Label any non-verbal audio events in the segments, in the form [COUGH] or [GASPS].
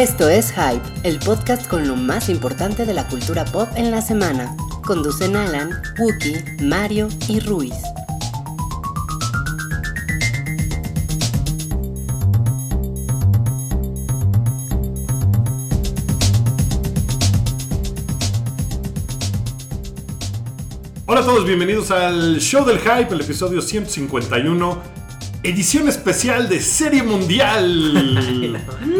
Esto es Hype, el podcast con lo más importante de la cultura pop en la semana. Conducen Alan, Wookie, Mario y Ruiz. Hola a todos, bienvenidos al Show del Hype, el episodio 151, edición especial de Serie Mundial. [LAUGHS]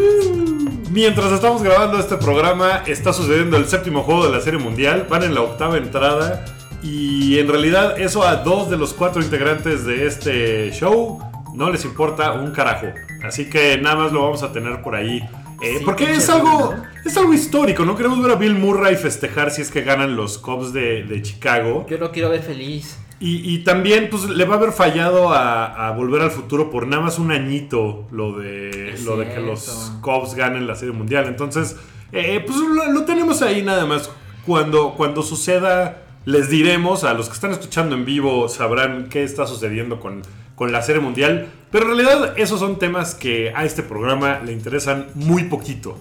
Mientras estamos grabando este programa, está sucediendo el séptimo juego de la Serie Mundial, van en la octava entrada y en realidad eso a dos de los cuatro integrantes de este show no les importa un carajo. Así que nada más lo vamos a tener por ahí. Eh, Sí, porque es algo, es algo histórico, ¿no? Queremos ver a Bill Murray festejar si es que ganan los Cubs de, de Chicago. Yo lo quiero ver feliz. Y, y también pues le va a haber fallado a, a Volver al Futuro por nada más un añito lo de, Es lo de que los Cubs ganen la Serie Mundial. Entonces, eh, pues lo, lo tenemos ahí nada más. Cuando, cuando suceda, les diremos. A los que están escuchando en vivo sabrán qué está sucediendo con, con la Serie Mundial. Pero en realidad esos son temas que a este programa le interesan muy poquito.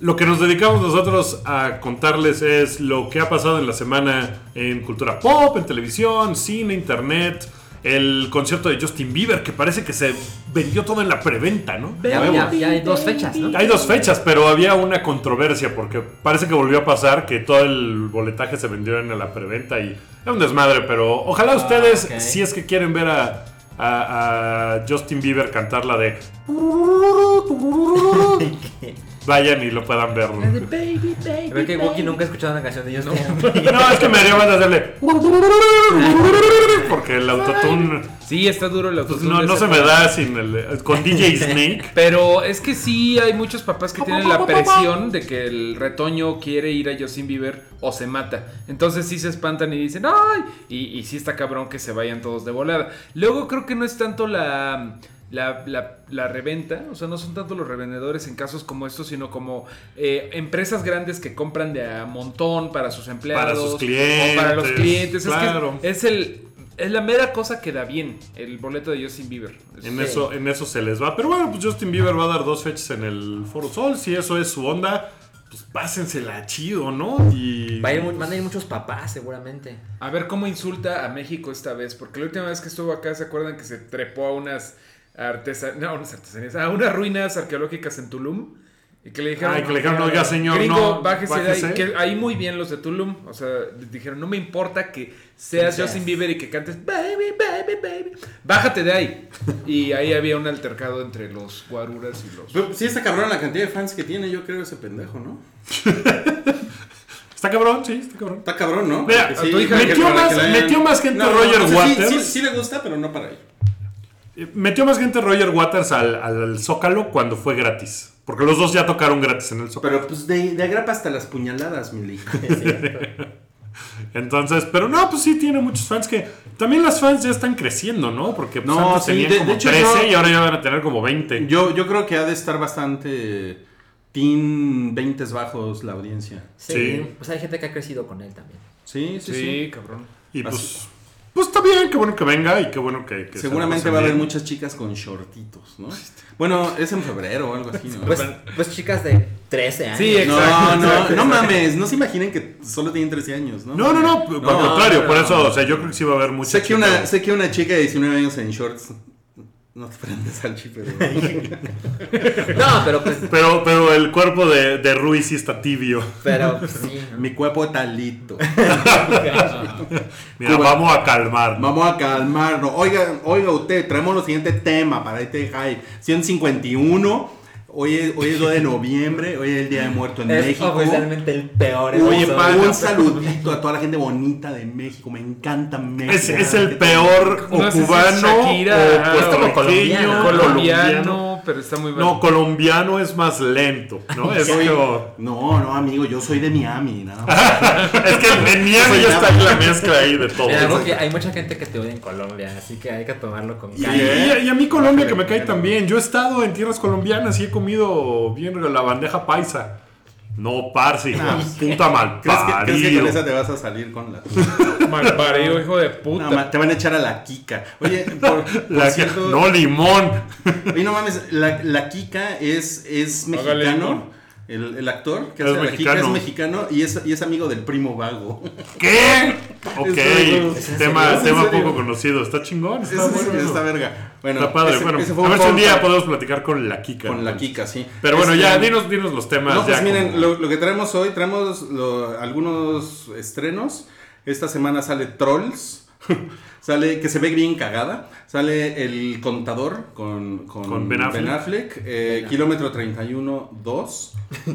Lo que nos dedicamos nosotros a contarles es lo que ha pasado en la semana en cultura pop, en televisión, cine, internet, el concierto de Justin Bieber, que parece que se vendió todo en la preventa, ¿no? Ya, Nuevo. ya- ya hay dos fechas, ¿no? Hay dos fechas, pero había una controversia porque parece que volvió a pasar que todo el boletaje se vendió en la preventa y es un desmadre, pero ojalá ustedes, ok. si es que quieren ver a, a- a Justin Bieber cantar la de... [LAUGHS] Vayan y lo puedan ver. Creo que Wookie nunca ha escuchado una canción de ellos. No, es que me haría más hacerle. [LAUGHS] Porque el autotune Sí, está duro el pues, autotune. no, de no se me da sin el. Con DJ [LAUGHS] Snake. Pero es que sí hay muchos papás que tienen la presión de que el retoño quiere ir a Justin Bieber o se mata. Entonces sí se espantan y dicen, ¡ay! Y, y sí está cabrón que se vayan todos de volada. Luego creo que no es tanto la, la, la- la reventa, o sea, no son tanto los revendedores en casos como estos, sino como eh, empresas grandes que compran de a montón para sus empleados. Para sus O para los clientes, clientes. claro. Es que es el... Es la mera cosa que da bien el boleto de Justin Bieber. En Sí. eso, en eso se les va. Pero bueno, pues Justin Bieber va a dar dos fechas en el Foro Sol. Si eso es su onda, pues pásensela chido, ¿no? Y. Va a ir van a ir muchos papás, seguramente. A ver cómo insulta a México esta vez, porque la última vez que estuvo acá, ¿se acuerdan que se trepó a unas artesanías, no, unas artesanías, a unas ruinas arqueológicas en Tulum? Y que le dijeron, Ay, que le dijeron, "Oiga, señor, gringo, no, bájese, de bájese". ahí. Que ahí muy bien los de Tulum, o sea, les dijeron, no me importa que seas Sí, Justin. Bieber y que cantes, baby, baby, baby, bájate de ahí. y ahí había un altercado entre los guaruras y los... Pero sí está cabrón la cantidad de fans que tiene, yo creo, ese pendejo, ¿no? [LAUGHS] Está cabrón, sí, está cabrón. Está cabrón, ¿no? Mira, a metió más- metió gente Roger o sea, sí- Waters. Sí, sí le gusta, pero no para él. Metió más gente Roger Waters al, al Zócalo cuando fue gratis. Porque los dos ya tocaron gratis en el Zócalo. Pero pues de, de agrapa hasta las puñaladas, Mili. [LAUGHS] Entonces, pero no, pues sí tiene muchos fans que también las fans ya están creciendo, ¿no? Porque pues, No, antes sí, tenían de- de como hecho, 13 yo- y ahora ya van a tener como 20. Yo, yo creo que ha de estar bastante teen 20 bajos la audiencia. Sí, Sí. Pues hay gente que ha crecido con él también. Sí, sí, Sí, sí. cabrón. y pues, pues está bien, qué bueno que venga y qué bueno que, que se Seguramente va a haber muchas chicas con shortitos, ¿no? Bueno, es en febrero o algo así, ¿no? Pues, pues chicas de 13 años. Sí, no, exacto, no, exacto, no exacto. mames, no se imaginen que solo tienen 13 años, ¿no? No, no, no, al contrario, no, por no. eso, o sea, yo creo que sí va a haber mucha Sé que, una, chica. sé que una chica de 19 años en shorts. No te prendes, Salchi, pero. [LAUGHS] No, pero pues. Pero, pero el cuerpo de, de Rui sí está tibio. Pero [LAUGHS] pues, sí. ¿no? Mi cuerpo talito. Mira, Cuba. vamos a calmar. Vamos a calmarnos. Oiga, oiga usted, traemos el siguiente tema para este high. 151. Hoy es, hoy es 2 de noviembre. Hoy es el Día de Muerto en Es México. oficialmente el peor Oye, un saludito a toda la gente bonita de México. Me encanta México. Es, es el peor o No si cubano Shakira, o es como puertorriqueño, colombiano, Colombiano, pero está muy mal. No, colombiano es más lento, ¿no? Es, Soy- No, no, amigo, yo soy de Miami. nada más. [LAUGHS] es que en Miami ya está la mezcla ahí de todo. Mira, porque hay mucha gente que te odia en Colombia, así que hay que tomarlo con Y, calma. y- y a mí Colombia que me cae también. Yo he estado en tierras colombianas y he comido bien la bandeja paisa. No, parce, puta mal ¿Crees que, crees que con esa te vas a salir con la tuya? [LAUGHS] Malparido, hijo de puta. No, ma- te van a echar a la Kika. Oye, por, [LAUGHS] por La- cierto, no, limón. oye, no mames, la, la Kika es, es Hágale, mexicano. El, el actor que Es hace a la es mexicano. mexicano y es, y es amigo del primo vago. ¿Qué? Ok, ¿Es tema? ¿Es tema poco conocido. Está chingón. Está, Está, bueno está verga. Bueno, Está padre. ese- bueno, ese fue a ver si un día podemos platicar con la Kika. con la. Kika, sí. Pero bueno, Este, ya, dinos, dinos los temas. No, pues ya miren, como- lo, lo que traemos hoy, traemos lo- algunos estrenos. Esta semana sale Trolls, [LAUGHS] sale que se ve bien cagada. Sale El Contador con, con, Con Ben Affleck. eh, Kilómetro 31, 2. [LAUGHS]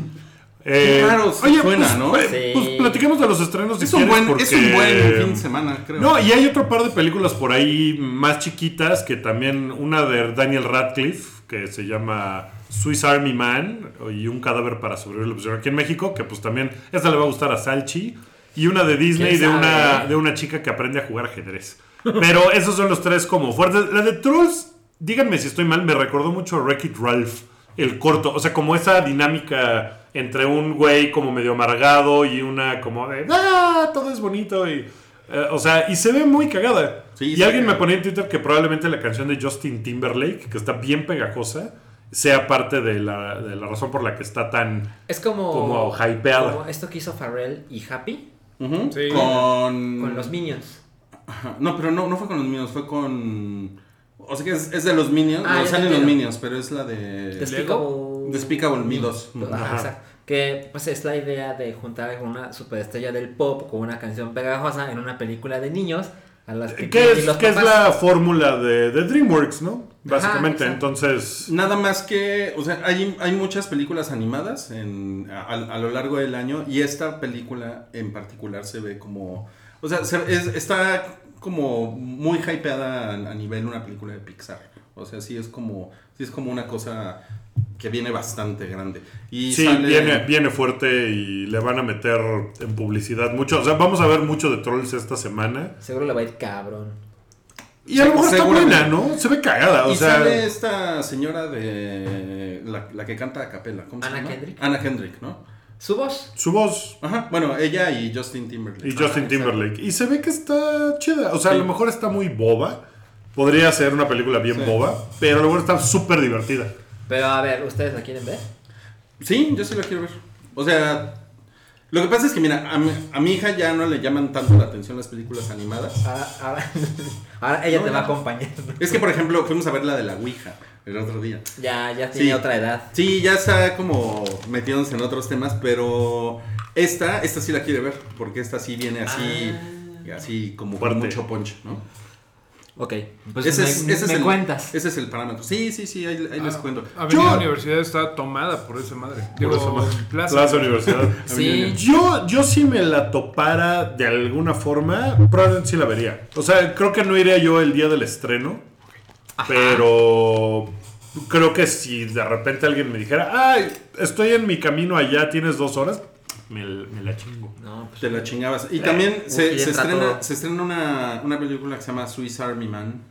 Eh, Qué raro oye, suena, pues, ¿no? pues, Sí. pues platiquemos de los estrenos. si Es un, quieres, buen, es un buen fin de semana, creo. No, y hay otro par de películas por ahí más chiquitas que también, una de Daniel Radcliffe, que se llama Swiss Army Man, y un cadáver para sobrevivir, lo pusieron aquí en México, que pues también, esta le va a gustar a Salchi, y una de Disney ¿Quién de una, de una chica que aprende a jugar ajedrez. Pero esos son los tres como fuertes. La de Trolls, díganme si estoy mal, me recordó mucho a Wreck-It Ralph, el corto, o sea, como esa dinámica entre un güey como medio amargado y una como de, ah, todo es bonito y... eh, o sea, y se ve muy cagada. Sí, y alguien me ponía en Twitter que probablemente la canción de Justin Timberlake, que está bien pegajosa, sea parte de la, de la razón por la que está tan... Es como. Como hypeada. como esto que hizo Pharrell y Happy Sí. Con... con los Minions. Ajá. No, pero no, no fue con los Minions, fue con... O sea que es, es de los Minions, Ah, no ya salen los. Minions, pero es la de... Despicable. Despicable Me 2. Ajá, Ajá. exacto. Que pues es la idea de juntar una superestrella del pop con una canción pegajosa en una película de niños a las que ¿Qué es, los qué es la fórmula de, de DreamWorks, no? Básicamente, entonces... Nada más que, o sea, hay, hay muchas películas animadas en, a, a lo largo del año y esta película en particular se ve como, o sea, se- es- está como muy hypeada a, a nivel una película de Pixar. O sea, sí es como, sí es como una cosa que viene bastante grande. Y Sí, sale- viene, viene fuerte y le van a meter en publicidad mucho. O sea, vamos a ver mucho de Trolls esta semana. Seguro le va a ir cabrón. Y a lo mejor está buena, ¿no? Se ve cagada, o y sea... sale esta señora de la, la que canta a capela, ¿cómo se Anna llama? Kendrick. Anna Kendrick, ¿no? Su voz. Su voz Ajá, bueno, ella y Justin Timberlake. y Justin. Timberlake. Y se ve que está chida. O sea, a lo mejor está muy boba. Podría ser una película bien Sí. boba, pero a lo mejor está súper divertida. Pero a ver, ¿ustedes la quieren ver? Sí, yo sí la quiero ver. O sea, lo que pasa es que, mira, a mi, a mi hija ya no le llaman tanto la atención las películas animadas. Ahora, ahora, [LAUGHS] ahora ella No, te va a acompañar. Es que, por ejemplo, fuimos a ver la de la Ouija el otro día. Ya, ya tiene Sí. otra edad. Sí, ya está como metiéndose en otros temas, pero esta, esta sí la quiere ver, porque esta sí viene así, Ah. así como con mucho punch, ¿no? Ok, pues ese me, es, ese es me el, cuentas. Ese es el parámetro. Sí, sí, sí, ahí, ahí les cuento. Avenida Yo- Universidad está tomada por esa madre. Por eso más. Plaza. Plaza Universidad. [LAUGHS] Sí. Yo, yo si me la topara de alguna forma, probablemente sí la vería. O sea, creo que no iría yo el día del estreno, pero creo que si de repente alguien me dijera, ay, estoy en mi camino allá, tienes dos horas, me, me la chingo. No, pues Te la chingabas. Y también se, estrena, todo. se estrena una, una película que se llama Swiss Army Man.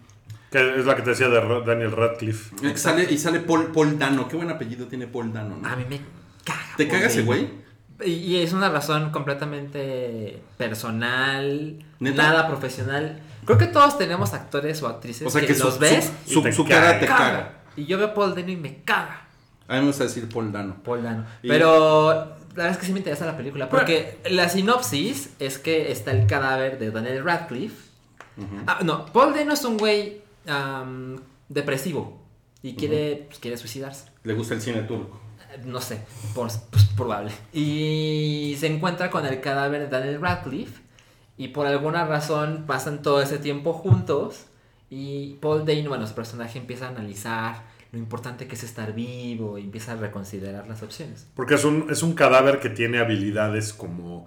Que es la que te decía de Daniel Radcliffe. Eh, Sale, y sale Paul, Paul Dano. Qué buen apellido tiene Paul Dano, ¿no? a mí me caga. ¿Te caga ese güey? Y, y es una razón completamente personal, ¿Neta? nada profesional. Creo que todos tenemos actores o actrices O sea que, que su, los ves su, su- y su cara te caga. Y yo veo a Paul Dano y me caga. A mí me gusta decir Paul Dano. Paul Dano. Y- Pero la verdad es que sí me interesa la película. Porque la sinopsis es que está el cadáver de Daniel Radcliffe. Ah, no, Paul Dano es un güey depresivo. Y quiere, pues, quiere suicidarse. Le gusta el cine turco. Eh, No sé, por- pues probable. Y se encuentra con el cadáver de Daniel Radcliffe. Y por alguna razón pasan todo ese tiempo juntos. Y Paul Dano, bueno, su personaje empieza a analizar lo importante que es estar vivo. Y empieza a reconsiderar las opciones. Porque es un, es un cadáver que tiene habilidades como...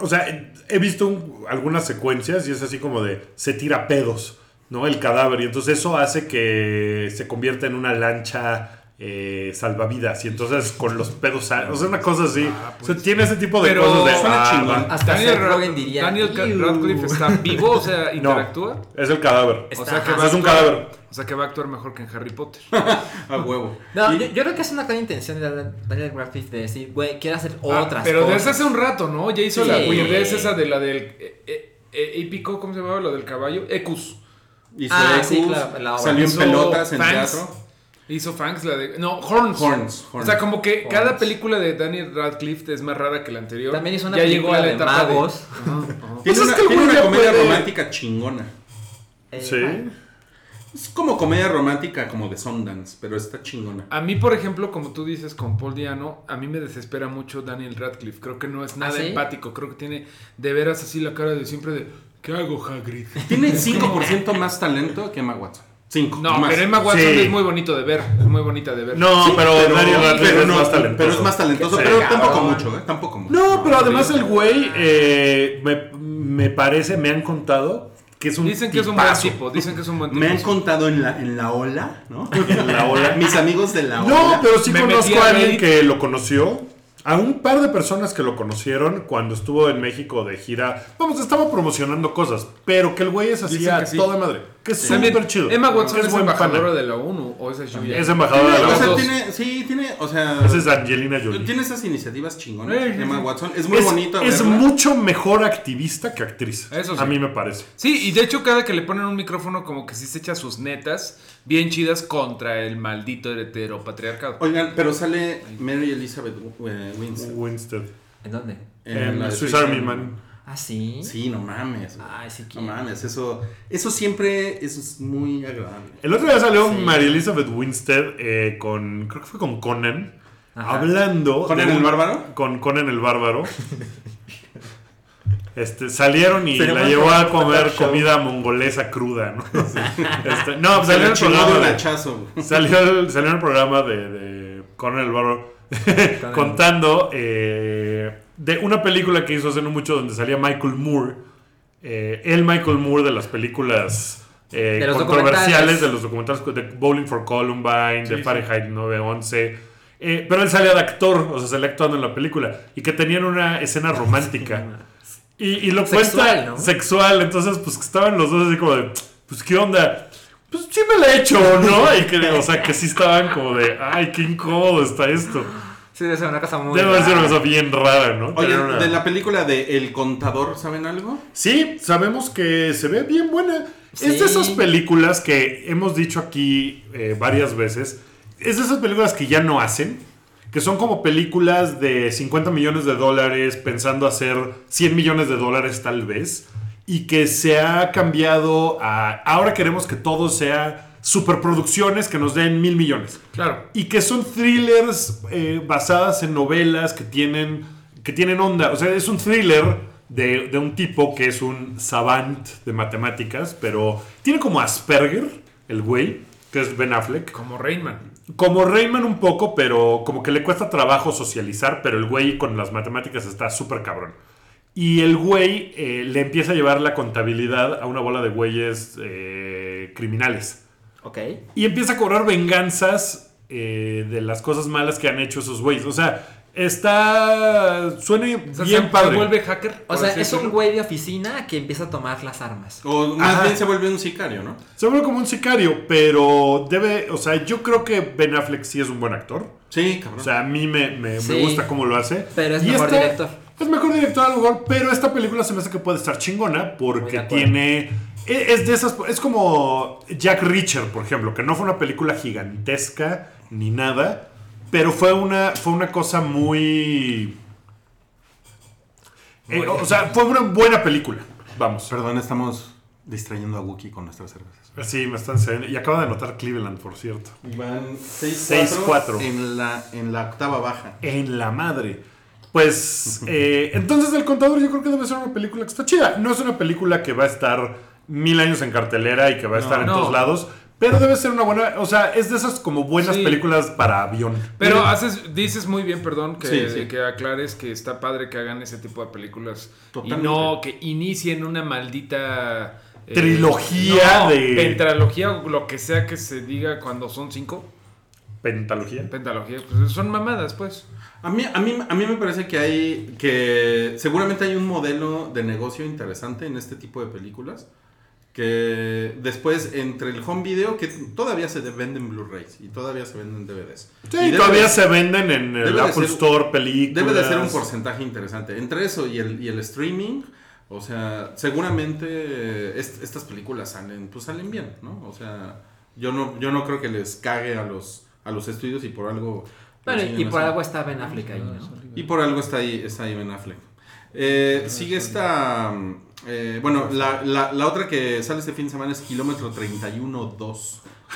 O sea, he visto un- algunas secuencias y es así como de... Se tira pedos, ¿no? El cadáver. Y entonces eso hace que se convierta en una lancha eh, salvavidas y entonces con los pedos, o sea, una cosa así. Ah, o sea, pues. tiene ese tipo de Pero cosas de. suena ah. Hasta Daniel, Seth Ra- Rogen diría, Daniel. Radcliffe está vivo, o sea, [LAUGHS] No, interactúa. es el cadáver. Está- O sea, que va a Es un actuar- cadáver. O sea que va a actuar mejor que en Harry Potter. [LAUGHS] A huevo. No, Y- yo, yo creo que es una clara intención de Dan- Daniel Radcliffe de decir, güey, quiero hacer Ah, otras pero cosas. desde hace un rato, ¿no? Ya hizo Sí. la weirdez esa de la del eh, eh, eh, épico, ¿cómo se llamaba? Lo del caballo. Ecus. Hizo Ah, Ecus, sí, claro, la obra. salió en pelotas en teatro. Hizo Fangs, la de. No, Horns. Horns, O sea, como que Horns. cada película de Daniel Radcliffe es más rara que la anterior. También hizo una ya llegó película a la de etapa magos. de. Ajá. Tiene Pues es una, que tiene una comedia puede- romántica chingona. Eh, Sí. Es como comedia romántica como de Sundance, pero está chingona. A mí, por ejemplo, como tú dices con Paul Diano, a mí me desespera mucho Daniel Radcliffe. Creo que no es nada ¿Ah, sí? empático. Creo que tiene de veras así la cara de siempre de. ¿Qué hago, Hagrid? Tiene 5% [LAUGHS] más talento que Emma Watson. 5. No, más. pero Emma Watson Sí. es muy bonito de ver. Es muy bonita de ver. No, Sí, pero, Radcliffe pero es no, más talentoso. Pero es más talentoso, pero tampoco mucho, ¿eh? Tampoco mucho. No, pero además el güey eh, me, me parece, me han contado que es un Dicen que es un buen tipo. Dicen que es un buen tipo. Me han contado en la, en la ola, ¿no? [LAUGHS] En la ola. Mis amigos de la ola. No, pero sí Me conozco a alguien que lo conoció. A un par de personas que lo conocieron cuando estuvo en México de gira. Vamos, estaba promocionando cosas, pero que el güey es así a sí. toda madre. Que es súper chido. Emma Watson es, embajadora pana. de la ONU o esa es Julia. Es embajadora de la o sea, ONU. tiene, sí, tiene, o sea, Esa es Angelina Jolie. tiene esas iniciativas chingonas. Sí, sí, Emma. Watson. Es muy es, bonito. es verla. mucho mejor activista que actriz. Eso sí. A mí me parece. Sí, y de hecho cada que le ponen un micrófono como que sí se echa sus netas bien chidas contra el maldito heteropatriarcado. Oigan, pero sale Mary Elizabeth eh, Winstead. Winstead. ¿En dónde? En la de Swiss Army Man. Ah, sí. Sí, no mames. Ay, sí No mames, eso, eso siempre eso es muy agradable. El otro día salió Sí. Mary Elizabeth Winstead eh, con, creo que fue con Conan, Ajá. hablando. ¿Conan de el bárbaro? Con Conan el bárbaro. [LAUGHS] Este, salieron y la llevó a comer comida mongolesa cruda, ¿no? [LAUGHS] Este, no, pues salió en el programa. un de- hachazo. Salió el, salió en el programa de, de Conan el Bárbaro [LAUGHS] contando eh, de una película que hizo hace no mucho donde salía Michael Moore. Eh, el Michael Moore de las películas eh, De los controversiales, documentales. de los documentales de Bowling for Columbine, Sí, de sí. Fahrenheit 911. Eh, pero él salía de actor, o sea, salía actuando en la película. Y que tenían una escena romántica. [LAUGHS] Y, y lo Sexual, cuenta ¿no? sexual, entonces pues que estaban los dos así como de, pues qué onda, pues sí me la he hecho, ¿no? Y que, o sea, que sí estaban como de, ay, qué incómodo está esto. Sí, debe ser una cosa muy. Debe ser una rara. cosa bien rara, ¿no? Oye, una- de la película de El Contador, ¿saben algo? Sí, sabemos que se ve bien buena. Es de esas películas que hemos dicho aquí eh, varias veces. Es de esas películas que ya no hacen. Que son como películas de 50 millones de dólares pensando hacer 100 millones de dólares tal vez. Y que se ha cambiado a... Ahora queremos que todo sea superproducciones que nos den mil millones. Claro. Y que son thrillers eh, basadas en novelas que tienen, que tienen onda. O sea, es un thriller de, de un tipo que es un savant de matemáticas, pero tiene como Asperger, el güey, que es Ben Affleck. Como Rainman. Como Rayman un poco, pero como que le cuesta trabajo socializar, pero el güey con las matemáticas está súper cabrón. Y el güey eh, le empieza a llevar la contabilidad a una bola de güeyes eh, criminales. Ok. Y empieza a cobrar venganzas eh, de las cosas malas que han hecho esos güeyes. O sea, está. Suena O sea, bien se, padre. se vuelve hacker. O sea, es un güey de oficina que empieza a tomar las armas. O más Ajá. bien se vuelve un sicario, ¿no? Se vuelve como un sicario, pero debe. O sea, yo creo que Ben Affleck sí es un buen actor. Sí, cabrón. O sea, a mí me, me- me gusta cómo lo hace. Pero es Y mejor director. Es mejor director a lo mejor, pero esta película se me hace que puede estar chingona porque acuerdo. tiene. Es de esas. Es como Jack Reacher, por ejemplo, que no fue una película gigantesca ni nada, pero fue una, fue una cosa muy. eh, o sea, fue una buena película. Vamos. Perdón, estamos distrayendo a Wookiee con nuestras cervezas. Sí, me están saliendo. Y acaba de anotar Cleveland, por cierto. Y van 6-4. 6-4 en la, en la octava baja. En la madre. Pues, [LAUGHS] eh, entonces El Contador yo creo que debe ser una película que está chida. No es una película que va a estar mil años en cartelera y que va a No, estar en no. todos lados. Pero debe ser una buena, o sea, es de esas como buenas Sí. películas para avión. Pero haces, dices muy bien, perdón, que, Sí, sí. que aclares que está padre que hagan ese tipo de películas. Totalmente. Y no que inicien una maldita... eh, Trilogía no, de- Pentralogía o lo que sea que se diga cuando son cinco. pentalogía. Pentalogía, pues son mamadas, pues. A mí, a, mí, a mí me parece que hay, que seguramente hay un modelo de negocio interesante en este tipo de películas. Que después, entre el home video, que todavía se venden Blu-rays y todavía se venden DVDs. Sí, Y todavía de- se venden en el debe de Apple ser- Store películas. Debe de ser un porcentaje interesante. Entre eso y el, y el streaming, o sea, seguramente eh, est- estas películas salen, pues salen bien, ¿no? O sea, yo no, yo no creo que les cague a los, a los estudios y por algo. Bueno, y por algo está Ben Affleck ahí, ¿no? Y por algo está ahí, está ahí Ben Affleck. Eh, sigue esta. eh, bueno, la, la, la otra que sale este fin de semana es Kilómetro 31-2.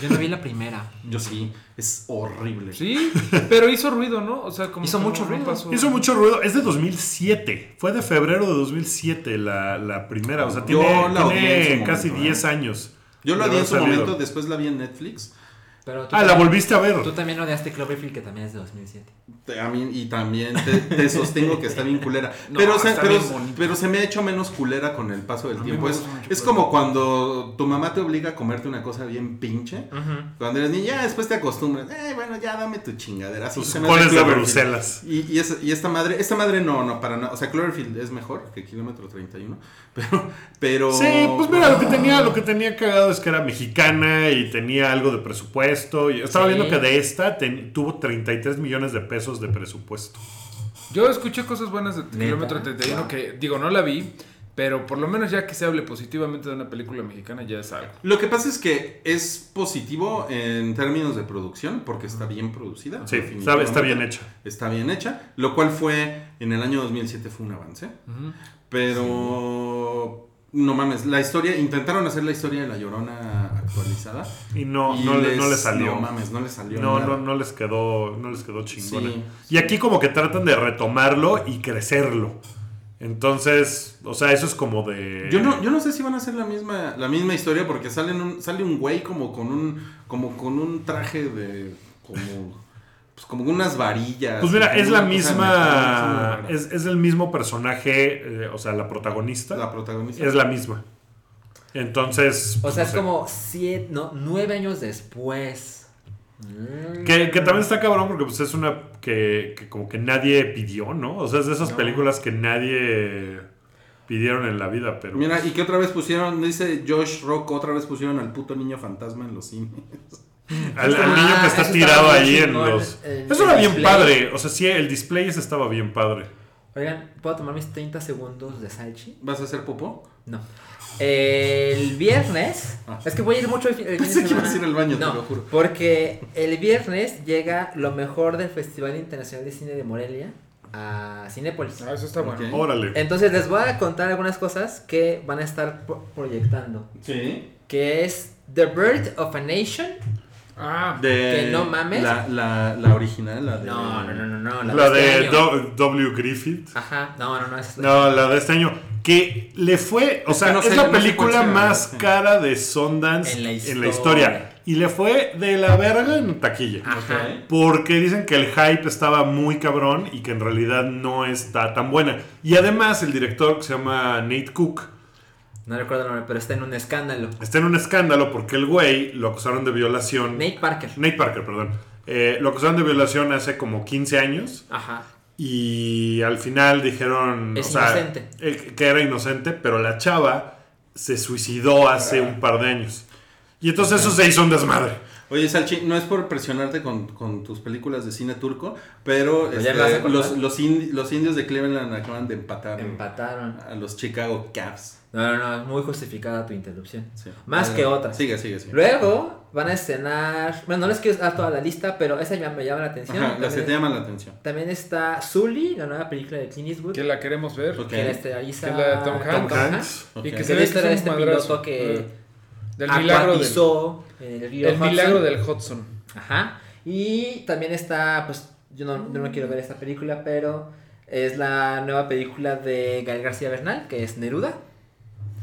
Yo no vi la primera. Yo sí, es horrible. Sí, pero hizo ruido, ¿no? O sea, como Hizo mucho ruido. pasó. Hizo mucho ruido. Es de 2007. Fue de febrero de 2007 la, la primera. O sea, Yo tiene, la casi momento, 10 ¿eh? años. Yo la vi en su salido. momento, después la vi en Netflix. Pero tú Ah, la también- volviste a ver. Tú también odiaste Cloverfield, que también es de 2007. Te- A mí, y también te, te sostengo que está bien culera. [LAUGHS] No, pero, se, está pero, pero se me ha hecho menos culera con el paso del A tiempo. Es, es como cuando tu mamá te obliga a comerte una cosa bien pinche. Cuando eres niña, ya después te acostumbras. Eh, bueno, ya dame tu chingadera. Hace coles de. Bruselas. Y, y, es- y esta madre, esta madre no, no, para nada. O sea, Cloverfield es mejor que Kilómetro 31. [LAUGHS] Pero, pero. Sí, pues mira, lo que tenía, lo que tenía cagado es que era mexicana y tenía algo de presupuesto. Estaba Sí. viendo que de esta ten- tuvo 33 millones de pesos de presupuesto. Yo escuché cosas buenas de Kilómetro 31 Wow. que, digo, no la vi, pero por lo menos ya que se hable positivamente de una película mexicana ya es algo. Lo que pasa es que es positivo en términos de producción, porque está bien producida. Sí, está, definitivamente. está bien hecha. Está bien hecha, lo cual fue en el año 2007 fue un avance. Pero no mames, la historia intentaron hacer la historia de la Llorona actualizada Y no, y no, le, no le salió. No mames, no le salió. No, nada. no, no les quedó, no les quedó chingona. Sí. Y aquí como que tratan de retomarlo y crecerlo. Entonces, o sea, eso es como de. Yo no, yo no sé si van a hacer la misma, la misma historia porque salen un, sale un güey como con un, como con un traje de, como, pues como unas varillas. Pues mira, es la misma. Es, es el mismo personaje, eh, o sea, la protagonista. la protagonista. es la misma. Entonces. O pues, sea, no es sé. como siete, no, nueve años después. Mm. Que, que también está cabrón porque pues, es una que, que como que nadie pidió, ¿no? O sea, es de esas No. películas que nadie pidieron en la vida, pero. Mira, y que otra vez pusieron, dice Josh Rock, otra vez pusieron al puto niño fantasma en los cines. Al, al Ah, niño que está tirado ahí en los. el- Eso el era bien display. padre. O sea, sí, el display ese estaba bien padre. Oigan, ¿puedo tomar mis 30 segundos de salchi? ¿Vas a hacer popó? No. El viernes. Ah. Es que voy a ir mucho el, fin- Pensé de que ibas a ir al baño, te no, lo juro. Porque el viernes llega lo mejor del Festival Internacional de Cine de Morelia a Cinépolis. Ah, eso está bueno. Órale. Entonces les voy a contar algunas cosas que van a estar pro- proyectando. Sí. Que es The Birth of a Nation. Ah, De, Que no mames. La, la, la original, la de... No, no, no, no, no. La este de año. Do- W. Griffith. Ajá, no, no, no. Es No, la de este año. Que le fue. O Es sea, no es sé- la no película más cara de Sundance En la historia. historia. Y le fue de la verga en taquilla. Ajá. Porque dicen que el hype estaba muy cabrón y que en realidad no está tan buena. Y además el director que se llama Nate Cook No recuerdo el nombre, pero está en un escándalo. está en un escándalo porque el güey lo acusaron de violación. Nate Parker. Nate Parker, perdón. Eh, lo acusaron de violación hace como 15 años. Ajá. Y al final dijeron Es o inocente. que era inocente, pero la chava se suicidó hace un par de años. Y entonces eso se hizo un desmadre. Oye, Salchi, no es por presionarte con, con tus películas de cine turco, pero este, los, los, indi- los indios de Cleveland acaban de empatar Empataron. a los Chicago Cavs. No, no, no, es muy justificada tu interrupción. Sí. Más que otras. Sigue, sigue, sigue. Luego van a estrenar. Bueno, no les quiero dar toda la lista, pero esa ya me llama la atención. Ajá, las que te llaman la atención. también está Sully, la nueva película de Clint Eastwood. que la queremos ver. Ok. Que la esteriliza Que la de Tom Hanks. Hanks. Ok. Y que Que se ve que este piloto que Del milagro del, en el río el Hudson. milagro del Hudson. Ajá. Y también está, pues, yo no, yo no quiero ver esta película, pero es la nueva película de Gael García Bernal, que es Neruda.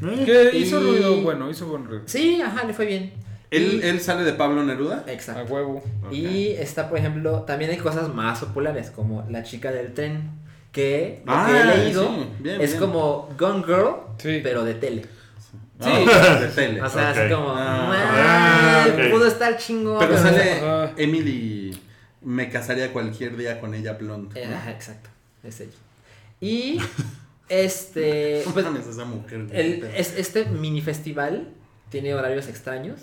Eh, Que hizo ruido bueno, hizo buen ruido. Sí, ajá, le fue bien. ¿Él, Y- él sale de Pablo Neruda? A Exacto. huevo. Ok. Y está, por ejemplo, también hay cosas más populares, como La chica del tren, que lo Ah, que he leído sí, bien, es bien. como Gone Girl, Sí. pero de tele. Ah, de tele. O sea, así como, Ah, "Ah, pudo estar chingón. Pero pero sale. Emily. me casaría cualquier día con ella blonde. Eh, ¿no? ajá, exacto, es ella. Y [LAUGHS] este, pues, esa mujer. el- es- este mini festival tiene horarios extraños.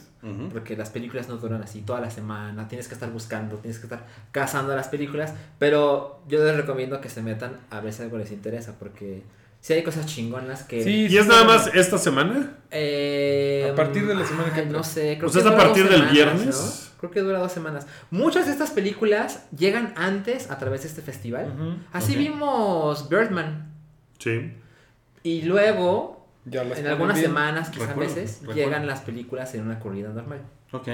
Porque las películas no duran así toda la semana, tienes que estar buscando, tienes que estar cazando las películas, pero yo les recomiendo que se metan a ver si algo les interesa, porque si hay cosas chingonas que... Sí, ¿Y es nada más esta semana? Eh, A partir de la semana que. No sé, creo O que sea, ¿es a partir dos del semanas, viernes? ¿no? Creo que dura dos semanas. Muchas de estas películas llegan antes a través de este festival. Así vimos Birdman. Sí. Y luego, Ya las en algunas bien. semanas, quizás recuerdo. llegan las películas en una corrida normal. Ok.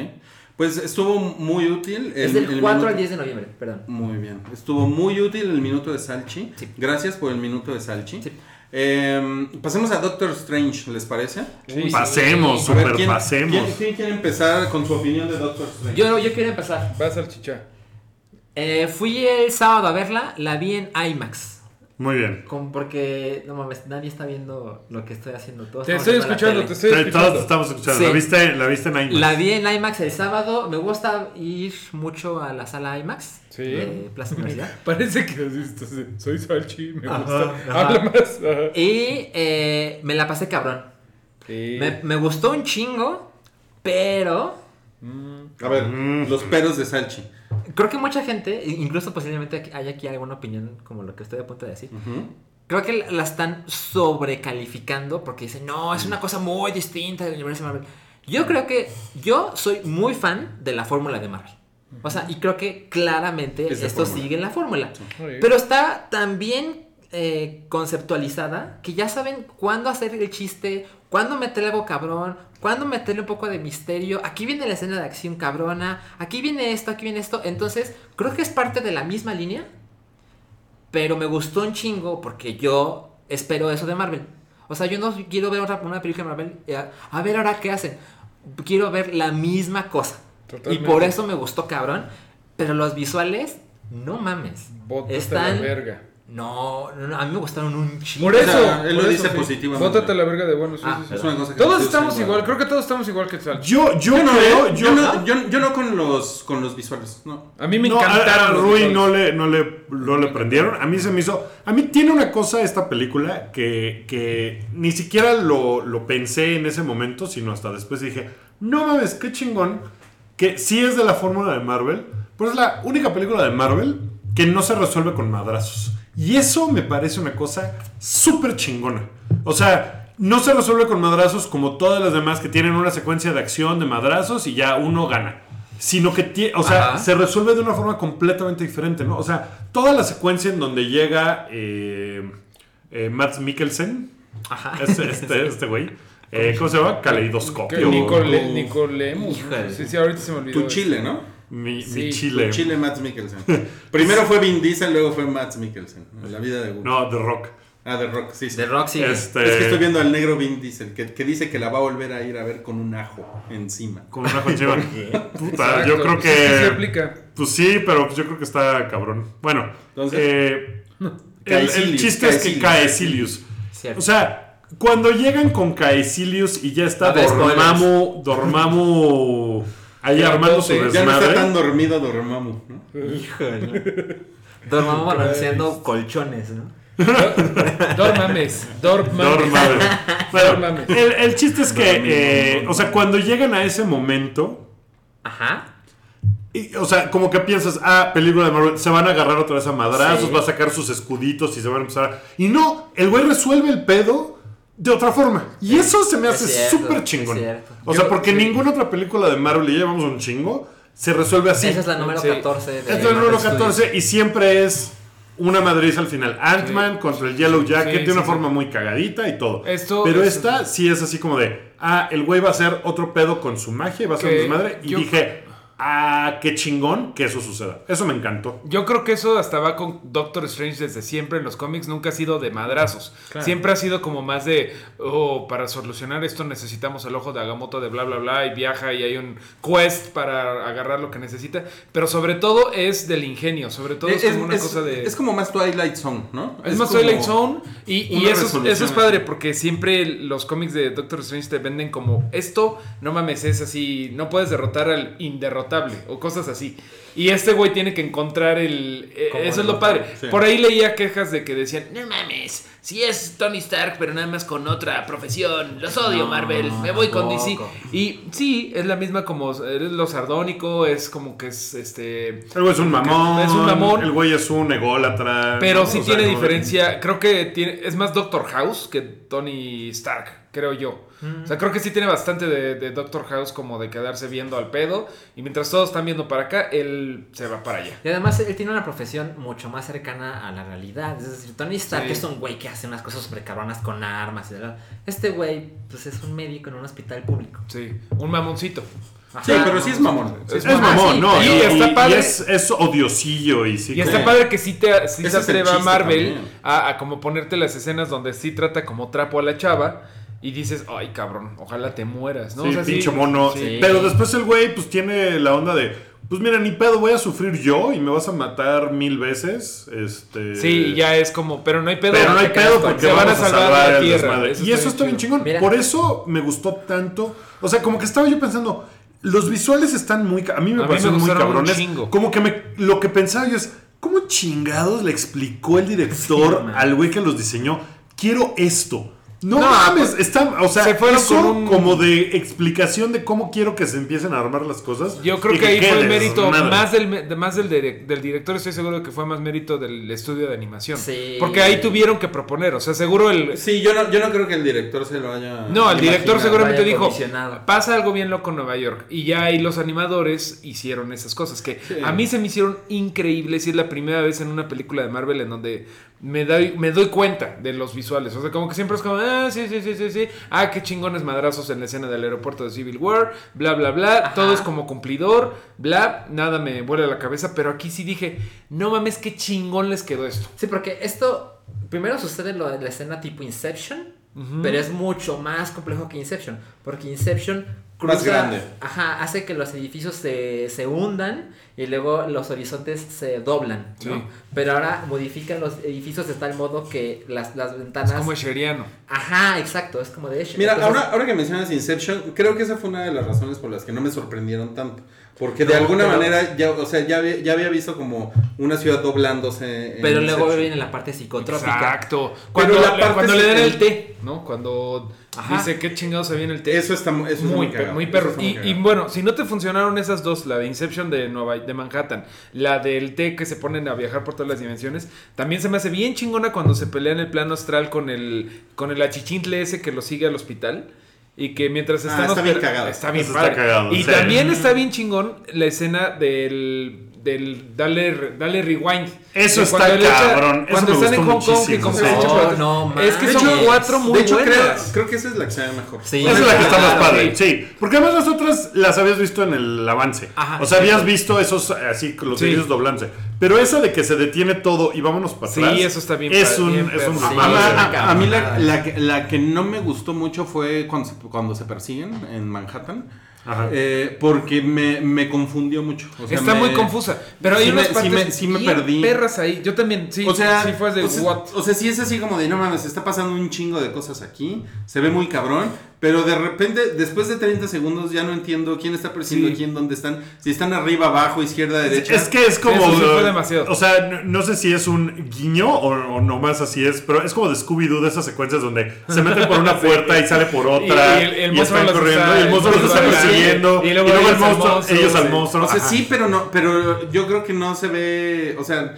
Pues estuvo muy útil. es el- del el 4 minuto- al 10 de noviembre, perdón. Muy bien. Estuvo muy útil el minuto de Salchi. Sí. Gracias por el minuto de Salchi. Sí. Eh, pasemos a Doctor Strange, ¿les parece? Sí. Pasemos, ver, super ¿quién, pasemos. ¿quién, quién quiere empezar con su opinión de Doctor Strange? Yo, yo quiero empezar. Va a salchicha. Eh, fui el sábado a verla, la vi en IMAX. Muy bien. Con, porque, no mames, nadie está viendo lo que estoy haciendo. Todos Te estoy escuchando, te estoy Te- Todos escuchando. estamos escuchando. Sí. ¿La, viste, ¿La viste en IMAX? La vi en IMAX el sábado. Me gusta ir mucho a la sala IMAX Sí. de Plaza Universidad. [LAUGHS] Parece que soy Salchi, me Ajá, gusta. ajá. Habla más. ajá. Y eh, me la pasé cabrón. Sí. Me, me gustó un chingo, pero Mm. A ver, Mm. los peros de Salchi. Creo que mucha gente, incluso posiblemente hay aquí alguna opinión como lo que estoy a punto de decir. Creo que la- están sobrecalificando porque dicen, no, es una cosa muy distinta del universo de Marvel. Yo creo que yo soy muy fan de la fórmula de Marvel. O sea, y creo que claramente Es esto fórmula. sigue en la fórmula. Pero está tan bien eh, conceptualizada que ya saben cuándo hacer el chiste, cuándo meterle algo cabrón, cuándo meterle un poco de misterio. Aquí viene la escena de acción cabrona, aquí viene esto, aquí viene esto. Entonces, creo que es parte de la misma línea, pero me gustó un chingo porque yo espero eso de Marvel. O sea, yo no quiero ver otra, una película de Marvel. y A, a ver ahora qué hacen. Quiero ver la misma cosa. Totalmente. Y por eso me gustó cabrón. Pero los visuales, no mames. Bótate Están la verga. No, no, no, a mí me gustaron un chingo. Por O eso. sea, él lo dice sí. positivamente. Bótate la verga de bueno. sí, Ah, sí, sí. Es una cosa que Todos estamos igual, creo que todos estamos igual que Salchi. Yo, yo, Yo no, creo. ¿eh? yo, yo, no, yo, yo no con los, con los visuales. No. A mí me no, a- encantaron. a los Rui no le, no, le, no le prendieron. A mí se me hizo. A mí tiene una cosa esta película que, que ni siquiera lo, lo pensé en ese momento, sino hasta después dije: No mames, qué chingón. Que sí es de la fórmula de Marvel, pero es la única película de Marvel que no se resuelve con madrazos. Y eso me parece una cosa súper chingona. O sea, no se resuelve con madrazos como todas las demás que tienen una secuencia de acción de madrazos y ya uno gana. Sino que, tie- o sea, Ajá. se resuelve de una forma completamente diferente, ¿no? O sea, toda la secuencia en donde llega eh, eh, Matt Mikkelsen, Ajá. este, este, este güey, eh, ¿cómo se llama? Que Caleidoscopio. Nicole, tu- Nicolemus. Híjole. Sí, sí, ahorita se me olvidó. Tu chile, ¿no? Mi, mi Sí, chile. Tu chile Matt Mikkelsen. Primero fue Vin Diesel, luego fue Matt Mikkelsen. En la vida de Google. No, The Rock. Ah, de Rock, sí, sí. De Roxy. Este, Es que estoy viendo al negro Vin Diesel, que, que dice que la va a volver a ir a ver con un ajo encima. Con una conchiva. [LAUGHS] Puta, Exacto, yo creo pues sí, sí se que. aplica. Pues sí, pero yo creo que está cabrón. Bueno, Entonces, eh, el, el Caecilius, chiste es que Caecilius. Cierto. O sea, cuando llegan con Caecilius y ya está A ver, Dormammu, Dormammu ahí armando su entonces, ya no está desmadre. tan dormido Dormammu, ¿no? Híjole. [LAUGHS] Dormamos balanceando colchones, ¿no? [LAUGHS] Dormames. Dormames. Dormammu. [LAUGHS] Bueno, Dormames. el, el chiste es que, eh, o sea, cuando llegan a ese momento, Ajá. y, o sea, como que piensas, ah, película de Marvel, se van a agarrar otra vez a madrazos, Sí. va a sacar sus escuditos y se van a empezar a... Y no, el güey resuelve el pedo de otra forma. Y eso se me hace súper es chingón. cierto. O sea, porque sí. ninguna otra película de Marvel, y ya llevamos un chingo, se resuelve así. Esa es la número Sí. 14 de Esto es el número Marvel Studios. 14 y siempre es una madriz al final. Ant-Man contra el Yellow Jacket Sí, de una sí, forma muy cagadita y todo. Esto Pero es- esta sí es así como de, ah, el güey va a hacer otro pedo con su magia y va a ser un desmadre. Y yo- dije, ah, qué chingón que eso suceda. Eso me encantó. Yo creo que eso hasta va con Doctor Strange desde siempre en los cómics. Nunca ha sido de madrazos. Siempre ha sido como más de, oh, para solucionar esto necesitamos el ojo de Agamotto de bla, bla, bla. Y viaja y hay un quest para agarrar lo que necesita. Pero sobre todo es del ingenio. Sobre todo es, como una cosa de... es como más Twilight Zone, ¿no? Es, más como- Twilight Zone y, eso, es- eso es padre porque siempre los cómics de Doctor Strange te venden como esto, no mames, es así, no puedes derrotar al inderrotable inagotable o cosas así. Y este güey tiene que encontrar el... eh, ¿Cómo eso es lo padre. Sí. Por ahí leía quejas de que decían, no mames, si es Tony Stark, pero nada más con otra profesión. Los odio, No, Marvel. Me voy con DC. tampoco. Y sí, es la misma como eres lo sardónico, es como que es este... El güey es un mamón. Es un mamón. El güey es un ególatra. Pero ¿no? sí O sea, tiene no- diferencia. Creo que tiene, es más Doctor House que Tony Stark, creo yo. O sea, creo que sí tiene bastante de, de Doctor House como de quedarse viendo al pedo. Y mientras todos están viendo para acá, él se va para allá. Y además él tiene una profesión mucho más cercana a la realidad. Es decir, Tony Stark Sí. es un güey que hace unas cosas súper cabronas con armas y tal. Este güey, pues es un médico en un hospital público. Sí, un mamoncito. Sí, pero sí es mamón. Sí Es Ah, mamón, sí, ¿no? y Y, está y- y padre. es, es odiosillo y sí. Y está padre que sí, te, sí se atreva chiste Marvel a, a como ponerte las escenas donde sí trata como trapo a la chava. Y dices, ay cabrón, ojalá te mueras, ¿no? Sí, O sea, sí- pinche mono. sí. Pero después el güey, pues tiene la onda de. Pues mira, ni pedo, voy a sufrir yo y me vas a matar mil veces. Este. Sí, y ya es como, pero no hay pedo. Pero no hay pedo porque se van a salvar la el tierra. Eso y eso está bien chingón. Mira. Por eso me gustó tanto. O sea, como que estaba yo pensando. Los visuales están muy. A mí me A mí parecen me muy cabrones. Como que me, lo que pensaba yo es. ¿Cómo chingados le explicó el director Sí, al güey que los diseñó? Quiero esto. No, No, mames, pues, están, o sea, se fueron eso con un- como de explicación de cómo quiero que se empiecen a armar las cosas. Yo creo que ahí fue el mérito más del, de- más del, dire- del director, estoy seguro que fue más mérito del estudio de animación. Sí. Porque ahí tuvieron que proponer, o sea, seguro el... Sí, yo no, yo no creo que el director se lo haya. No, el director seguramente dijo, pasa algo bien loco en Nueva York. Y ya ahí los animadores hicieron esas cosas que Sí. a mí se me hicieron increíbles y es la primera vez en una película de Marvel en donde me doy, me doy cuenta de los visuales. O sea, como que siempre es como, ah, sí, sí, sí, sí, sí. Ah, qué chingones madrazos en la escena del aeropuerto de Civil War, bla, bla, bla. Ajá. Todo es como cumplidor, bla, nada me vuela la cabeza. Pero aquí sí dije, no mames, qué chingón les quedó esto. Sí, porque esto primero sucede lo de la escena tipo Inception, pero es mucho más complejo que Inception, porque Inception Más grande. ajá, hace que los edificios se, se hundan y luego los horizontes se doblan. Pero ahora modifican los edificios de tal modo que las, las ventanas... Es como Sheriano. Ajá, exacto, es como de... Mira, Entonces- ahora, ahora que mencionas Inception, creo que esa fue una de las razones por las que no me sorprendieron tanto. Porque de No, alguna pero- manera, ya, o sea, ya, había- ya había visto como una ciudad doblándose. en Pero luego viene la parte psicotrópica. Exacto. Cuando, la parte cuando le dan el té, ¿no? Cuando Ajá. dice qué chingados se viene el té. Eso está eso muy, muy per- cagado, muy eso perro. está muy Y, bueno, si no te funcionaron esas dos, la de Inception de Nueva de Manhattan, la del té que se ponen a viajar por todas las dimensiones, también se me hace bien chingona cuando se pelea en el plano astral con el con el achichintle ese que lo sigue al hospital. Y que mientras Ah, están está bien cagado. Está bien está cagado, y sí. también está bien chingón la escena del, del dale, dale rewind. Eso De está echa- cabrón, eso Cuando están en Hong Kong y sí. echa No, no Es que manches. son cuatro muy de hecho, creo, buenas. creo que esa es la que se ve mejor. Sí. Esa es la que está más padre, sí. Porque además las otras las habías visto en el avance. Ajá, o sea, exacto. habías visto esos así, los Sí. edificios doblándose. Pero esa de que se detiene todo y vámonos para Sí, atrás. eso está bien Es un, bien es un. Sí. A, mí la, cabrón. la que, la que no me gustó mucho fue cuando se, cuando se persiguen en Manhattan. Eh, porque me, me confundió mucho. O sea, Está me- muy confusa. Pero hay sí unas me- partes sí me- sí me bien perdí. perras ahí. Yo también, sí. o sea, sí fue de o sea, what. o sea, sí es así como de no mames, está pasando un chingo de cosas aquí, se ve muy cabrón, pero de repente, después de 30 segundos, ya no entiendo quién está persiguiendo Sí. quién, dónde están, si están arriba, abajo, izquierda, derecha. Es que es como. Eso sí fue demasiado. O sea, no, no sé si es un guiño o, o nomás así es, pero es como de Scooby-Doo de esas secuencias donde se meten por una [LAUGHS] puerta y sale por otra. Y el- el y monstruo están corriendo está- y el monstruo los está persiguiendo. y Y luego luego, el al monstruo, monstruo, ellos al sí. monstruo. O sea, Ajá. sí, pero no, pero yo creo que no se ve, o sea,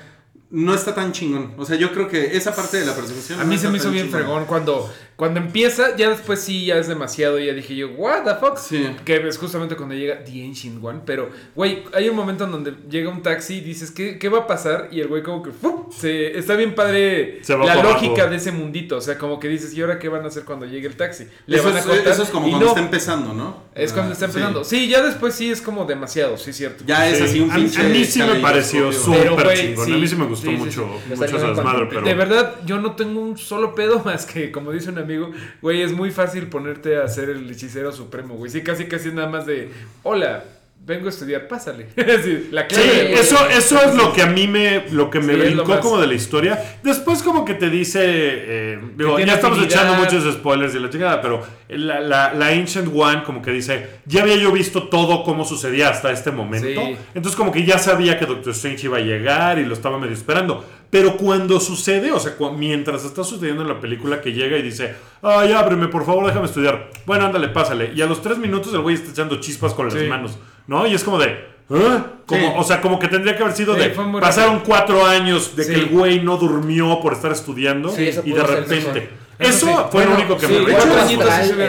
no está tan chingón. O sea, yo creo que esa parte de la persecución. A no mí se está me hizo bien chingón. fregón cuando, cuando empieza, ya después sí, ya es demasiado. Y ya dije yo, ¿What the fuck? Sí. Que es justamente cuando llega The Ancient One. Pero, güey, hay un momento en donde llega un taxi y dices, ¿qué, qué va a pasar? Y el güey, como que, ¡fu! se, está bien padre Se la lógica abajo. de ese mundito. O sea, como que dices, ¿y ahora qué van a hacer cuando llegue el taxi? ¿Le Eso van a es, cortar? eso es como Y cuando no, está empezando, ¿no? Es cuando Ah, está empezando. Sí. ya después sí es como demasiado, sí, es cierto. Ya es Sí. así un pinche. A mí sí me pareció súper chingón. sí. a mí sí me gustó mucho, sí. mucho Yo desmadre, pero. De verdad, yo no tengo un solo pedo [LAUGHS] más que, como dice un amigo, güey, es muy fácil ponerte a ser el hechicero supremo, güey. Sí, casi casi nada más de, hola, vengo a estudiar, pásale. [LAUGHS] Sí, la Sí, clave. eso, eso es lo que a mí me, lo que me Sí, brincó como de la historia. Después como que te dice, eh, digo, ya estamos afinidad. echando muchos spoilers y la chingada, pero la, la- la Ancient One como que dice, ya había yo visto todo cómo sucedía hasta este momento. Sí. Entonces como que ya sabía que Doctor Strange iba a llegar y lo estaba medio esperando. Pero cuando sucede, o sea, mientras está sucediendo en la película que llega y dice, ay, ábreme, por favor, déjame estudiar. Bueno, ándale, pásale. Y a los tres minutos el güey está echando chispas con las Sí. manos, ¿no? Y es como de... ¿eh? Como, Sí. O sea, como que tendría que haber sido Sí, de... Pasaron cuatro años de Sí. que el güey no durmió por estar estudiando y de repente... Eso, fue Bueno, lo único que sí, me de hubieran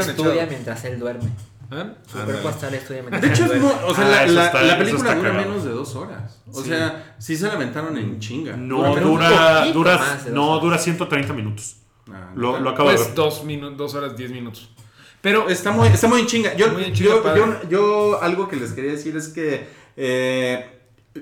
estudia mientras él duerme. ¿Eh? Su cuerpo astral estudia mientras De él hecho, es duerme. muy- o sea, Ah, la, la- está- la película dura menos de dos horas. O Sí. sea, sí se la aventaron en chinga. No, Pero dura, dura, de no, dura 130 minutos. Ah, Lo, lo acabo de Pues ver. dos, minu- dos horas, diez minutos. Pero Está muy, está muy en chinga. Yo, Muy en chinga, yo, yo, yo algo que les quería decir es que eh,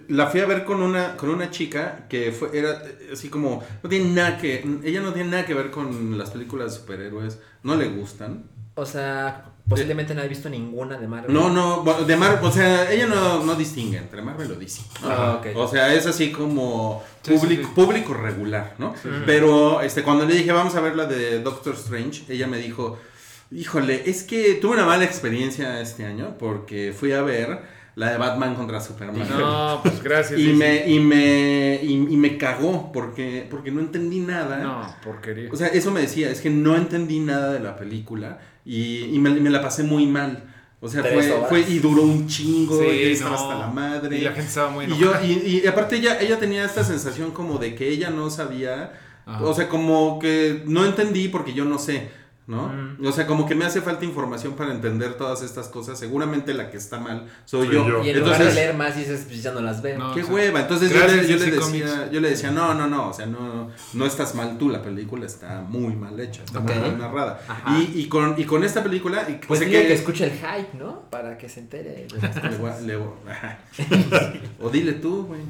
la fui a ver con una, con una chica que fue, era eh, así como, no tiene nada que, ella no tiene nada que ver con las películas de superhéroes, no le gustan. O sea, posiblemente no he visto ninguna de Marvel. No, no, de Marvel, o sea, ella no, no distingue entre Marvel o DC. ¿no? Ah. O sea, es así como Sí, sí, público, sí. público regular, ¿no? Pero este, cuando le dije, vamos a ver la de Doctor Strange, ella me dijo, híjole, es que tuve una mala experiencia este año porque fui a ver la de Batman contra Superman. no, pues gracias. Y me, y me, y, y me cagó porque, porque no entendí nada. No, porquería. O sea, eso me decía, es que no entendí nada de la película y, y me, y me la pasé muy mal. O sea, fue, fue y duró un chingo, Sí, y estaba no. hasta la madre. Y la gente estaba muy Y yo, enojada. y, y aparte ella, ella tenía esta sensación como de que ella no sabía, Ajá. o sea, como que no entendí porque yo no sé, ¿no? O sea, como que me hace falta información para entender todas estas cosas. Seguramente la que está mal soy Soy yo. yo. Y en lugar Entonces, de leer más dices, pues ya no las veo. No. Qué o sea, hueva. Entonces yo le, yo le decía, yo le decía, no, no, no, o sea, no, no estás mal tú, la película está muy mal hecha, está Ok. muy mal narrada. Y, y con, y con esta película, y Pues sé que... que escuche el hype, ¿no? Para que se entere. de las [LAUGHS] cosas. le voy a- le voy- o dile tú, güey.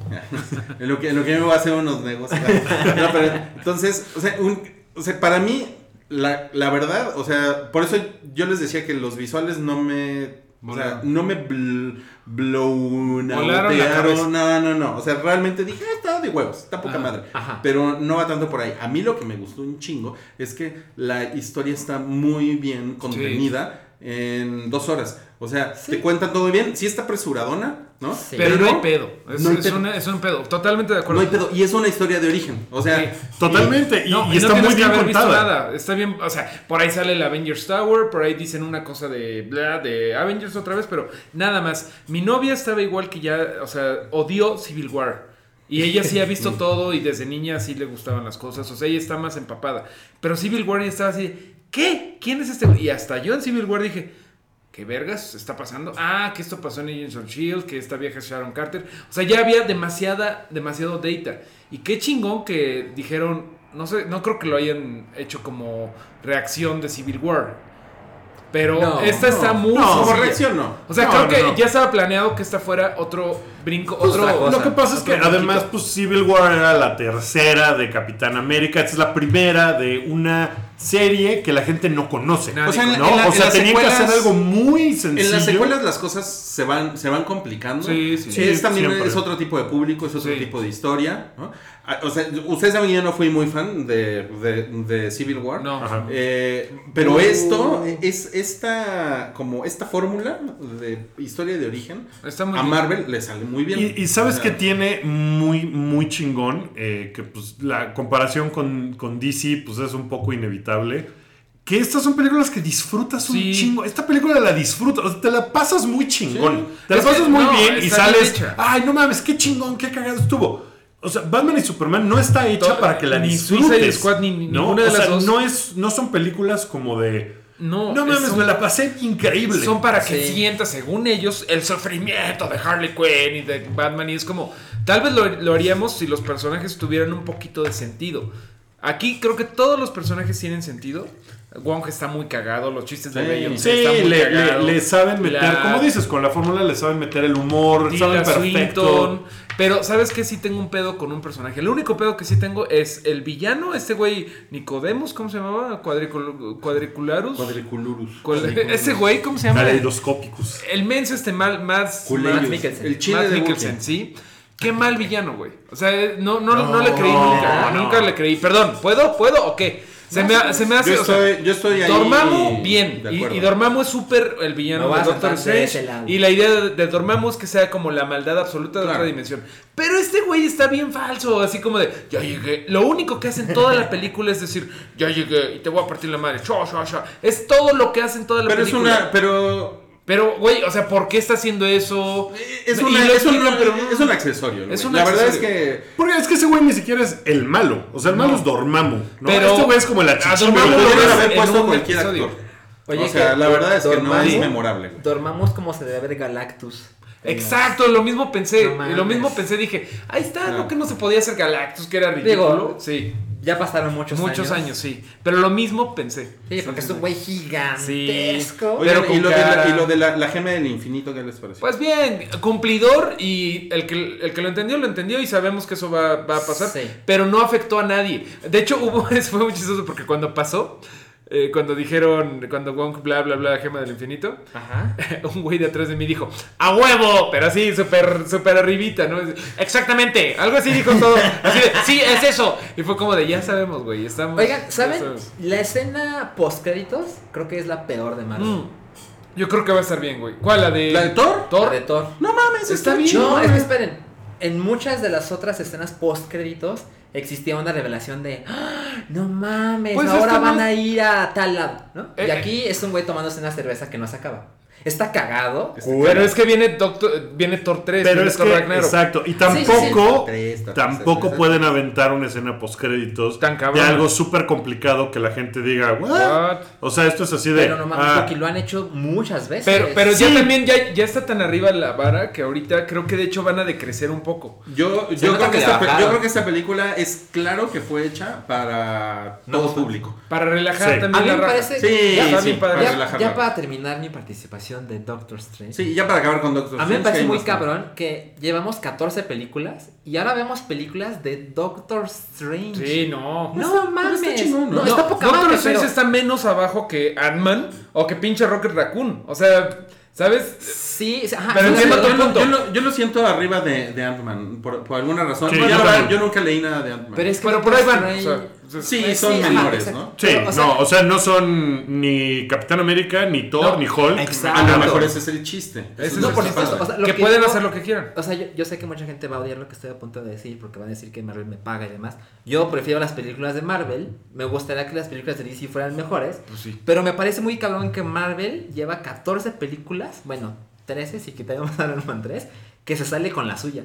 En lo que, en lo que yo me voy a hacer unos negocios. [LAUGHS] No, pero, entonces, o sea, un- o sea, para mí, la, la verdad, o sea, por eso yo les decía que los visuales no me. O sea, no me bl Volaron cabeza. No, no, no. O sea, realmente dije, ah, está de huevos, está poca Ajá, madre. ajá. Pero no va tanto por ahí. A mí lo que me gustó un chingo es que la historia está muy bien contenida en dos horas. O sea, te cuentan todo bien. Sí está apresuradona, ¿no? Sí. Pero, no hay pedo. Es, no hay es pedo. una- es un pedo. Totalmente de No acuerdo. hay pedo. Y es una historia de origen. O sea, Sí. Totalmente. Y, No, y y no está muy que bien visto contada. nada. Está bien, o sea, por ahí sale el Avengers Tower, por ahí dicen una cosa de bla, de Avengers otra vez, pero nada más. Mi novia estaba igual que ya, o sea, odió Civil War. Y ella sí ha visto [LAUGHS] todo y desde niña sí le gustaban las cosas. O sea, ella está más empapada. Pero Civil War ya estaba así, ¿qué? ¿Quién es este? güey? Y hasta yo en Civil War dije, ¿qué vergas está pasando? Ah, que esto pasó en Agents of Shield, que esta vieja es Sharon Carter. O sea, ya había demasiada, demasiado data. Y qué chingón que dijeron, no sé, no creo que lo hayan hecho como reacción de Civil War. Pero No, esta está muy no, reacción no. O sea, creo que ya estaba planeado que esta fuera otro brinco, Pues, otro... otra cosa. Lo que pasa es que además, pues Civil War era la tercera de Capitán América. Esta es la primera de una serie que la gente no conoce. Nadie O sea, en la- ¿no? en la- o sea, en las tenían que hacer algo muy sencillo. En las secuelas las cosas se van, se van complicando. Sí, sí. Es también siempre. es otro tipo de público, es otro Sí. tipo de historia. ¿no? Ah, O sea, ustedes saben que yo no fui muy fan de, de, de Civil War. No. Eh, pero Uh. esto es esta como esta fórmula de historia de origen Está muy a bien. Marvel le sale muy bien. Y, y sabes O que tiene muy, muy chingón, eh, que pues la comparación con, con DC pues es un poco inevitable. Que estas son películas que disfrutas un Sí. chingo. Esta película la disfrutas, o sea, te la pasas muy chingón. Te la Es que, pasas muy no, bien y bien sales. Ay, no mames, qué chingón, qué cagado estuvo. O sea, Batman y Superman no está hecha para que la ni disfrutes. Squad, ni ¿no? ninguna de O las sea, dos. No, es, no son películas como de. No, No mames, son- me la pasé increíble. Son para que Sí. sientas, según ellos, el sufrimiento de Harley Quinn y de Batman. Y es como, tal vez lo, lo haríamos si los personajes tuvieran un poquito de sentido. Aquí creo que todos los personajes tienen sentido. Wong está muy cagado, los chistes de Sí. Beyoncé Sí, están muy le, le- cagados. le saben meter, La- como dices, con la fórmula le saben meter el humor, saben perfecto. Swinton. Pero, ¿sabes qué? Sí tengo un pedo con un personaje. El único pedo que sí tengo es el villano, este güey Nicodemus, ¿cómo se llamaba? Cuadricul- Cuadricularus. Cuadriculurus. Cual- [LAUGHS] Ese güey, ¿cómo se llama? Caleidoscópicos. El menso este mal, más... El chile Matt de Mikkelsen, sí. Qué mal villano, güey. O sea, no, no, no, No, le creí nunca. no. Nunca le creí. Perdón, ¿puedo? ¿Puedo o qué? Se, me, ha- se me hace. Yo o sea, estoy, yo estoy ahí. Dormammu, bien. de Y, y Dormammu es súper el villano No de Doctor de Strange. lado. Y la idea de, de Dormammu es que sea como la maldad absoluta de Claro. otra dimensión. Pero este güey está bien falso. Así como de, ya llegué. Lo único que hace en toda la [LAUGHS] película es decir, ya llegué y te voy a partir la madre. Chua, chua, chua. Es todo lo que hace en toda la Pero es película. una. Pero. Pero, güey, o sea, ¿por qué está haciendo eso? Es, Y una, lo es, un, explican, pero no. es un accesorio. ¿no, Es güey? un la verdad es que. Porque es que ese güey ni siquiera es el malo. O sea, el malo es Dormammu. ¿no? Pero- este güey es como la a chichita. Dormammu Lo lo haber puesto cualquier episodio. actor. Oye, o sea, la verdad es que no es memorable. güey. Dormamos como se debe ver Galactus. Exacto, lo mismo pensé. No lo mismo pensé, dije, ahí está. ¿no? Que no se podía hacer Galactus, que era ridículo. Digo, sí, Ya pasaron muchos, muchos años. sí. Pero lo mismo pensé. Sí, porque es un güey gigantesco. Oigan, Pero con y lo de, la, y lo de la, la gema del infinito, ¿qué les pareció? Pues bien, cumplidor y el que, el que lo entendió, lo entendió y sabemos que eso va, va a pasar. Sí. Pero no afectó a nadie. De hecho, hubo, [LAUGHS] fue muy chistoso porque cuando pasó, eh, cuando dijeron, cuando Wong bla bla bla, gema del infinito, Ajá. [LAUGHS] un güey de atrás de mí dijo, ¡a huevo! Pero así, súper, súper arribita, ¿no? Exactamente, algo así dijo todo. Así de, sí, es eso. Y fue como de, ya sabemos, güey, estamos. Oigan, ¿saben? sabemos". La escena post créditos creo que es la peor de Marvel. Mm, Yo creo que va a estar bien, güey. ¿Cuál? ¿La de. ¿La de Thor? Thor? La de Thor. No mames, Está está, bien. bien. No, es que esperen. En muchas de las otras escenas post créditos existía una revelación de "Ah, no mames, Pues ahora van no- a ir a tal lado, ¿no? Eh, y aquí es un güey tomándose una cerveza que no se acaba. Está cagado. Pero es que viene Doctor, viene Thor 3, Pero viene es Thor que, Ragnarok. exacto, y sí, tampoco, tampoco pueden aventar una escena post créditos Tan de algo súper complicado que la gente diga, ¿what? What? O sea, esto es así de. Pero no mames, ah, porque lo han hecho muchas veces. Pero, pero ya Sí. también ya, ya está tan arriba la vara que ahorita creo que de hecho van a decrecer un poco. Yo, yo, creo que esta, yo creo que esta película es claro que fue hecha para No, todo público. Para relajar Sí. también a mí la me parece. Sí, ya, para ya- relajar ya la- para terminar mi participación de Doctor Strange. Sí, ya para acabar con Doctor A mí me Strange, parece muy cabrón que llevamos 14 películas y ahora vemos películas de Doctor Strange. Sí, no. No Pero mames. está chingón, ¿no? No, está poca Doctor madre, Strange pero- está menos abajo que Ant-Man o que pinche Rocket Raccoon. O sea, ¿sabes? Sí, sí, ajá, Pero entiendo tu yo, lo, punto. yo lo- yo lo siento arriba de, de Ant-Man, por, por alguna razón. Sí, Yo, nunca leí nada de Ant-Man. Pero es que Pero por ahí van. O sea, o sea, sí, Pues son sí, menores. ¿no? Sí, Pero, o sea- no, o sea, no son ni Capitán América, ni Thor, No, ni Hulk. exacto. A lo mejor ese es el chiste. Ese es No, el por supuesto. O sea, lo que, que pueden digo- hacer lo que quieran. O sea, yo, yo sé que mucha gente va a odiar lo que estoy a punto de decir porque van a decir que Marvel me paga y demás. Yo prefiero las películas de Marvel. Me gustaría que las películas de DC fueran mejores. Pues sí. Pero me parece muy cabrón que Marvel lleva 14 películas, bueno, 13 si quitamos a Iron Man 3, que se sale con la suya.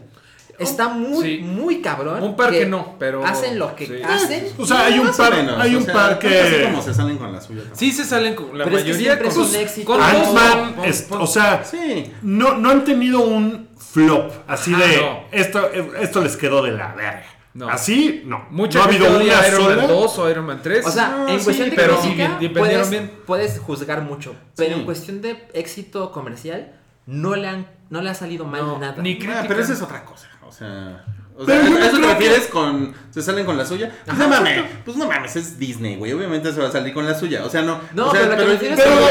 Está muy, sí. muy cabrón. Un par que no, pero- Hacen lo que sí. hacen. O sea, hay un o par, menos, hay o un sea, par que. como se salen con la suya. también. Sí se salen con la Pero es que mayoría con es un éxito. con Ant-Man, o sea, Sí. no, no han tenido un flop así Ajá, de no. esto, esto les quedó de la verga. No. Así, no. Mucha no ha habido una Iron Man sola. 2 o Iron Man 3. O sea, No, en sí, cuestión de pero crítica, sí, vendieron puedes, bien. puedes juzgar mucho. Pero Sí. en cuestión de éxito comercial, no le, han, no le ha salido mal No, nada. ni Ah, crítica. pero esa es otra cosa. O sea. O ¿a no eso te que- refieres con. Se salen con la suya? Pues Ajá, no mames. Pues no mames, es Disney, güey. Obviamente se va a salir con la suya. O sea, no. No, o sea, pero Pero,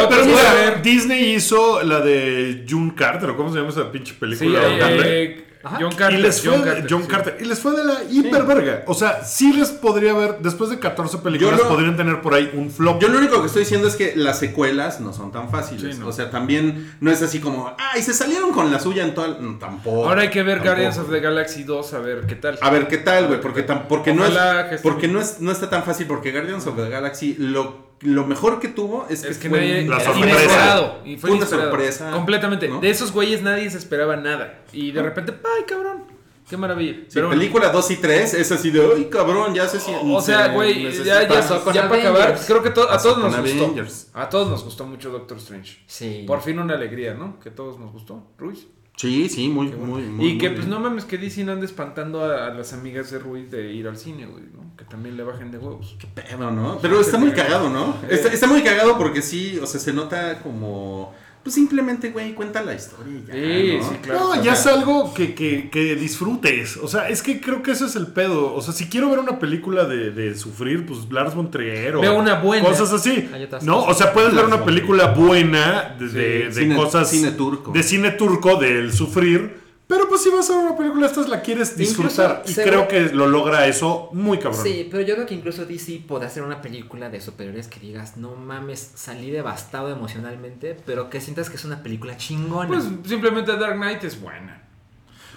Pero- sí, mira. Disney hizo la de June Carter, o cómo se llama esa pinche Sí, película. eh, horrible. eh, Ajá. John Carter. y les fue John de- Carter. John sí. Y les fue de la hiperverga. O sea, sí les podría haber, después de 14 películas, lo- podrían tener por ahí un flop. Yo lo único que estoy diciendo es que las secuelas no son tan fáciles. Sí, no. O sea, también no es así como, ay, se salieron con la suya en toda. no, tampoco. Ahora hay que ver tampoco. Guardians of the Galaxy 2 a ver qué tal. A ver qué tal, güey, porque, tam- porque, no, es, porque no, es, no está tan fácil, porque Guardians of the Galaxy lo, lo mejor que tuvo es que, Es que fue nadie. La Era sorpresa. Inesperado. Y fue, una inesperado. sorpresa, Completamente. ¿no? De esos güeyes nadie se esperaba nada. Y de repente, ¡ay, cabrón! ¡Qué maravilla! Sí, Pero- película 2 y 3 es así de, ay, cabrón, ya sé si... O sea, se güey, necesita". ya, ya, Pasó con ya para acabar, creo que to- a todos nos gustó. A todos nos gustó mucho Doctor Strange. Sí. Por fin una alegría, ¿no? Que a todos nos gustó. Ruiz. Sí, sí, muy, Qué bueno. muy, muy y que pues no mames que DC no ande espantando a, a las amigas de Ruiz de ir al cine, güey, ¿no? Que también le bajen de huevos. pedo, ¿no? Pero está muy cagado, ¿no? Está, está muy cagado porque sí, o sea, se nota como... Pues simplemente, güey, cuenta la historia y ya, Sí, ¿no? sí, claro. No, ya es algo que, que, que disfrutes. O sea, es que creo que ese es el pedo. O sea, si quiero ver una película de, de sufrir, pues Lars von Trier o Veo una buena. cosas así. Otras No, o sea, puedes ver una película buena de, de- de cine- cosas cine turco. de cine turco del sufrir, Pero pues si vas a ver una película de estas la quieres disfrutar. Incluso y creo que lo logra eso muy cabrón. Sí, pero yo creo que incluso DC puede hacer una película de superhéroes que digas, no mames, salí devastado emocionalmente, pero que sientas que es una película chingona. Pues simplemente Dark Knight es buena.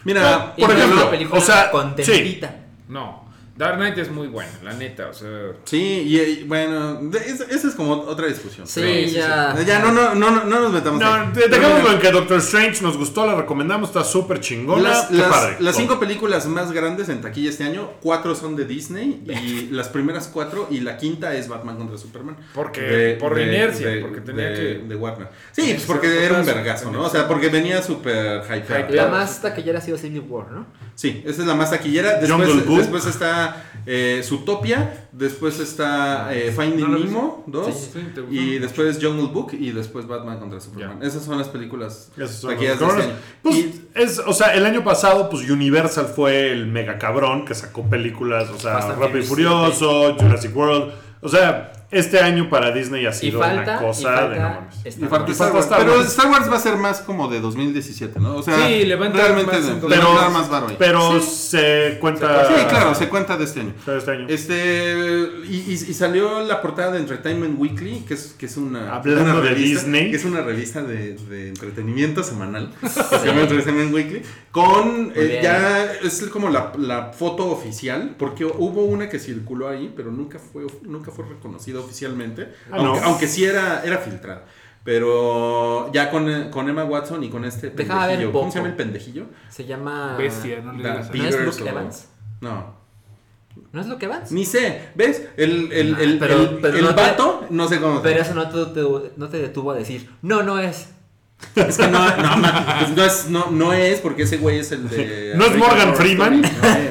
Mira, Y por ejemplo, una película o sea, contentita. No, Dark Knight es muy buena, la neta, o sea... sí, y, y, bueno, de- es- esa es como otra discusión. Sí, ya. Ya, no, no, no, no, no nos metamos No, ahí. de- en que Doctor Strange nos gustó, la recomendamos, está súper chingona. Las, qué las- padre. las cinco películas más grandes en taquilla este año, cuatro son de Disney y [LAUGHS] las primeras cuatro y la quinta es Batman contra Superman. Porque- por inercia, porque tenía de- que- de Warner. Sí, pues que porque era un vergazo, ¿no? O sea, porque venía súper hypeado. La más taquillera ha sido Civil War, ¿no? Sí, esa es la más taquillera. Después, después está eh, Zootopia, después está eh, Finding ¿No Nemo 2 Sí, sí, ¿te gustó? y después Jungle Book y después Batman contra Superman. Esas son las películas Esas son las de este año. Pues, Y- es, o sea, el año pasado, pues Universal fue el mega cabrón que sacó películas, o sea, Fast and Rápido y Furious Furioso, Jurassic World. O sea, este año para Disney ha Y sido falta, una y cosa falta de no mames. Star Y falta Wars. Star Wars. Pero. Star Wars va a ser más como de 2017, ¿no? O sea, Sí, le va a entrar realmente más le- en- le Pero, va a entrar más varo ahí. pero se cuenta. Sí, claro, se cuenta de este año. de este año. Este y, y- y salió la portada de Entertainment Weekly, que es, que es una, Hablando una de revista, Disney. que es una revista de, de entretenimiento semanal, se llama Entertainment Weekly, con eh, ya es como la, la foto oficial, porque hubo una que circuló ahí, pero nunca fue nunca fue reconocida oficialmente, Ah, aunque, ¿no? aunque sí era era filtrada. Pero ya con, con Emma Watson y con este pendejillo, ¿cómo se llama el pendejillo? Se llama... Bestia, no le Da-. ¿No es Luke o- Evans? No. ¿No es Luke Evans? Ni sé, ¿ves? El, el, el, Pero- el, pero el no te- no sé cómo Pero eso no te, te- no te detuvo a decir, no, no es. Es que no, no, pues no, es, no, no es porque ese güey es el de. [LAUGHS] ¿No es Morgan Freeman? No es.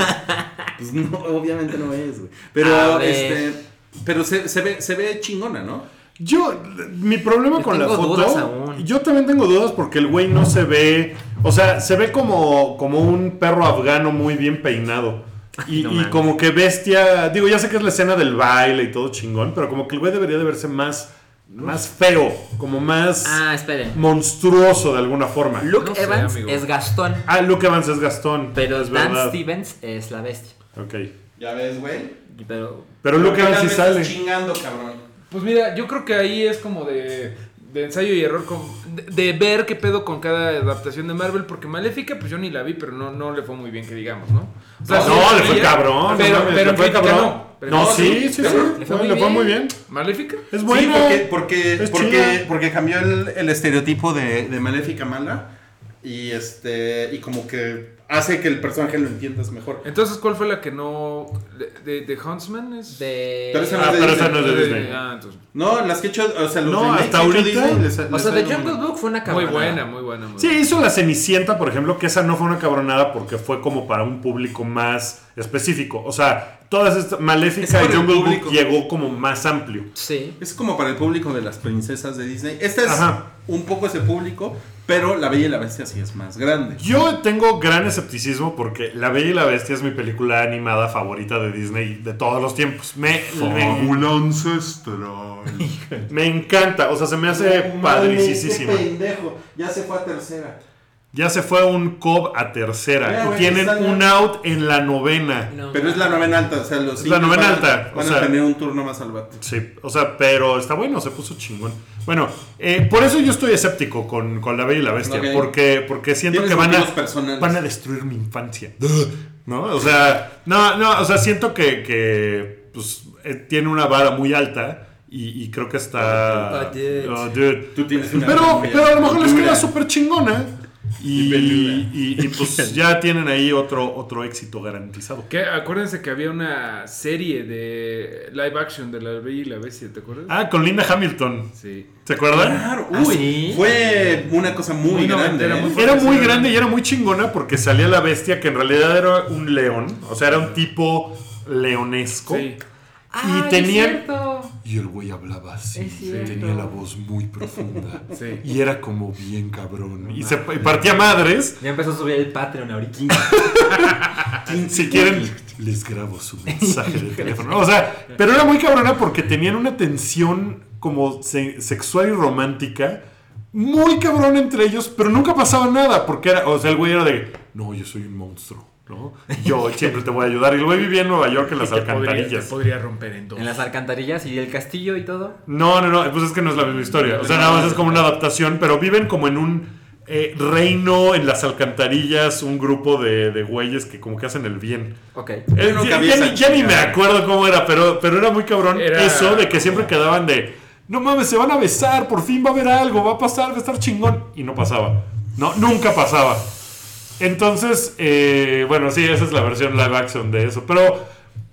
Pues no, obviamente no es, güey. A Pero, ver. este. Pero se, se, ve, se ve chingona, ¿no? Yo, mi problema Yo con la foto. dudas aún. Yo también tengo dudas porque el güey no se ve. O sea, se ve como, como un perro afgano muy bien peinado. Y, No y mames. como que bestia. Digo, ya sé que es la escena del baile y todo chingón, pero como que el güey debería de verse más, más feo, como más Ah, monstruoso de alguna forma. Luke No sé, Evans amigo. es Gastón, Ah, Luke Evans es Gastón. pero es Dan verdad. Stevens es la bestia. Ok. Ya ves, güey. Pero Pero Luke Evans sí sale. chingando, cabrón. Pues mira, yo creo que ahí es como de, de ensayo y error, con- de, de ver qué pedo con cada adaptación de Marvel, porque Maléfica, pues yo ni la vi, pero no, no le fue muy bien, que digamos, ¿no? O sea, No, sí, no, le fue ella- cabrón. Pero, no pero le fue cabrón. no. Pero No, no, sí, sí, sí. Le fue, le fue muy bien. ¿Maléfica? Es Sí, buena. porque, porque, Es porque, chida. porque cambió el, el estereotipo de, de maléfica mala. Y este. Y como que hace que el personaje lo entiendas mejor. Entonces, ¿cuál fue la que no. de, de, de Huntsman? Es. de... Pero esa no Ah, es de pero Disney. esa no es de Disney. Ah, entonces. No, las que he hecho, o sea, los No, hasta ahorita- Disney les- O les sea, The Jungle Book fue una Muy cabronada. buena, muy buena. Muy Sí, buena. hizo la Cenicienta, por ejemplo, que esa no fue una cabronada porque fue como para un público más específico. O sea, todas estas Es Maléfica y Jungle. Book llegó como más amplio. Sí. Es como para el público de las princesas de Disney. Esta es Ajá. un poco ese público, pero La Bella y la Bestia sí es más grande. Yo tengo gran escepticismo porque La Bella y la Bestia es mi película animada favorita de Disney de todos los tiempos. Me, me, ancestral. [LAUGHS] me encanta, o sea, se me hace padricísima. pendejo, ya se fue a tercera. Ya se fue un Cobb a tercera Mira, y güey, tienen un out en la novena. No. Pero es la novena alta, o sea, los Es la novena van alta, o Van sea- a tener un turno más al. Sí, o sea, pero está bueno, se puso chingón. Bueno, eh, por eso yo estoy escéptico con, con La Bella y la Bestia, porque, porque siento que van a, personales. van a destruir mi infancia. [LAUGHS] ¿No? O sea, no, no, o sea, siento que, que pues, eh, tiene una vara muy alta y, y creo que está... Oh, dude. Oh, dude. Tú tienes una Pero, pero a lo mejor les queda súper chingona. [LAUGHS] Y, Y peluda. y- y, pues [LAUGHS] ya tienen ahí otro, otro éxito garantizado. Que, acuérdense que había una serie de live action de La Bella y la Bestia, ¿te acuerdas? Ah, con Linda Hamilton. Sí. ¿Se acuerdan? Claro, ¿Ah, uy, sí? fue una cosa muy, Muy grande. ¿eh? muy Era muy grande y era muy chingona porque salía la bestia que en realidad era un león. O sea, era un tipo leonesco. Sí. Ah, y tenían- es cierto. Y el güey hablaba así. Tenía la voz muy profunda. [LAUGHS] Sí. Y era como bien cabrón. Y se y partía madres. Ya empezó a subir el Patreon ahorita. [LAUGHS] Si quieren, les grabo su mensaje de teléfono. O sea, pero era muy cabrona porque tenían una tensión como se- sexual y romántica. Muy cabrón entre ellos, pero nunca pasaba nada. Porque era, o sea, el güey era de, no, yo soy un monstruo, ¿no? [LAUGHS] Yo siempre te voy a ayudar. Y güey vivía en Nueva York en las Te podría, te alcantarillas. podría romper en dos. En las alcantarillas y el castillo y todo. No, no, no, pues es que no es la misma historia. O sea, nada más es como una adaptación, pero viven como en un eh, reino en las alcantarillas, un grupo de, de güeyes que como que hacen el bien. Ok. Eh, ya, ni, ya ni me acuerdo cómo era, pero, pero era muy cabrón Era- eso de que siempre quedaban de, no mames, se van a besar, por fin va a haber algo, va a pasar, va a estar chingón. Y no pasaba. No, nunca pasaba. Entonces, eh, bueno, sí, esa es la versión live action de eso. Pero,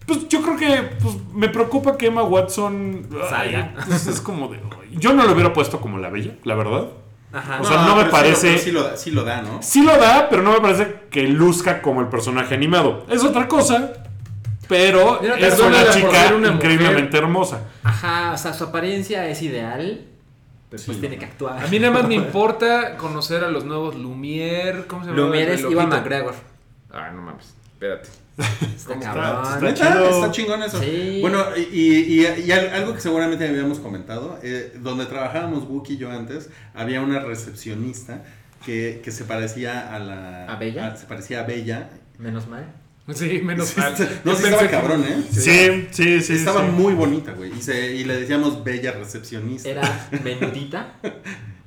pues yo creo que pues, me preocupa que Emma Watson ay, Salga. pues, es como de... Yo no lo hubiera puesto como la bella, la verdad. Ajá. O sea, no me pero sí lo- parece- pero Sí lo, da, sí lo da, ¿no? Sí lo da, pero no me parece que luzca como el personaje animado. Es otra cosa, pero Mira, es una chica una increíblemente hermosa. Ajá, o sea, su apariencia es ideal, pero pues tiene que actuar. A mí nada más me [LAUGHS] importa conocer a los nuevos Lumière. ¿Cómo se llama? Lumière es Loquito? McGregor. Ah, no mames. Espérate. Está está? cabrón. Está ¿Neta? chido. Está chingón eso. Sí. Bueno, y, y- y- y al- algo que seguramente habíamos comentado, eh, donde trabajábamos Wookie y yo antes, había una recepcionista que, que se parecía a la... ¿A Bella? se parecía a Bella. Menos mal. [LAUGHS] Sí, menos mal. no, sí estaba cabrón, ¿eh? Sí, sí, sí. estaba sí. muy bonita, güey. Y, se- y le decíamos Bella recepcionista. Era menudita. [LAUGHS]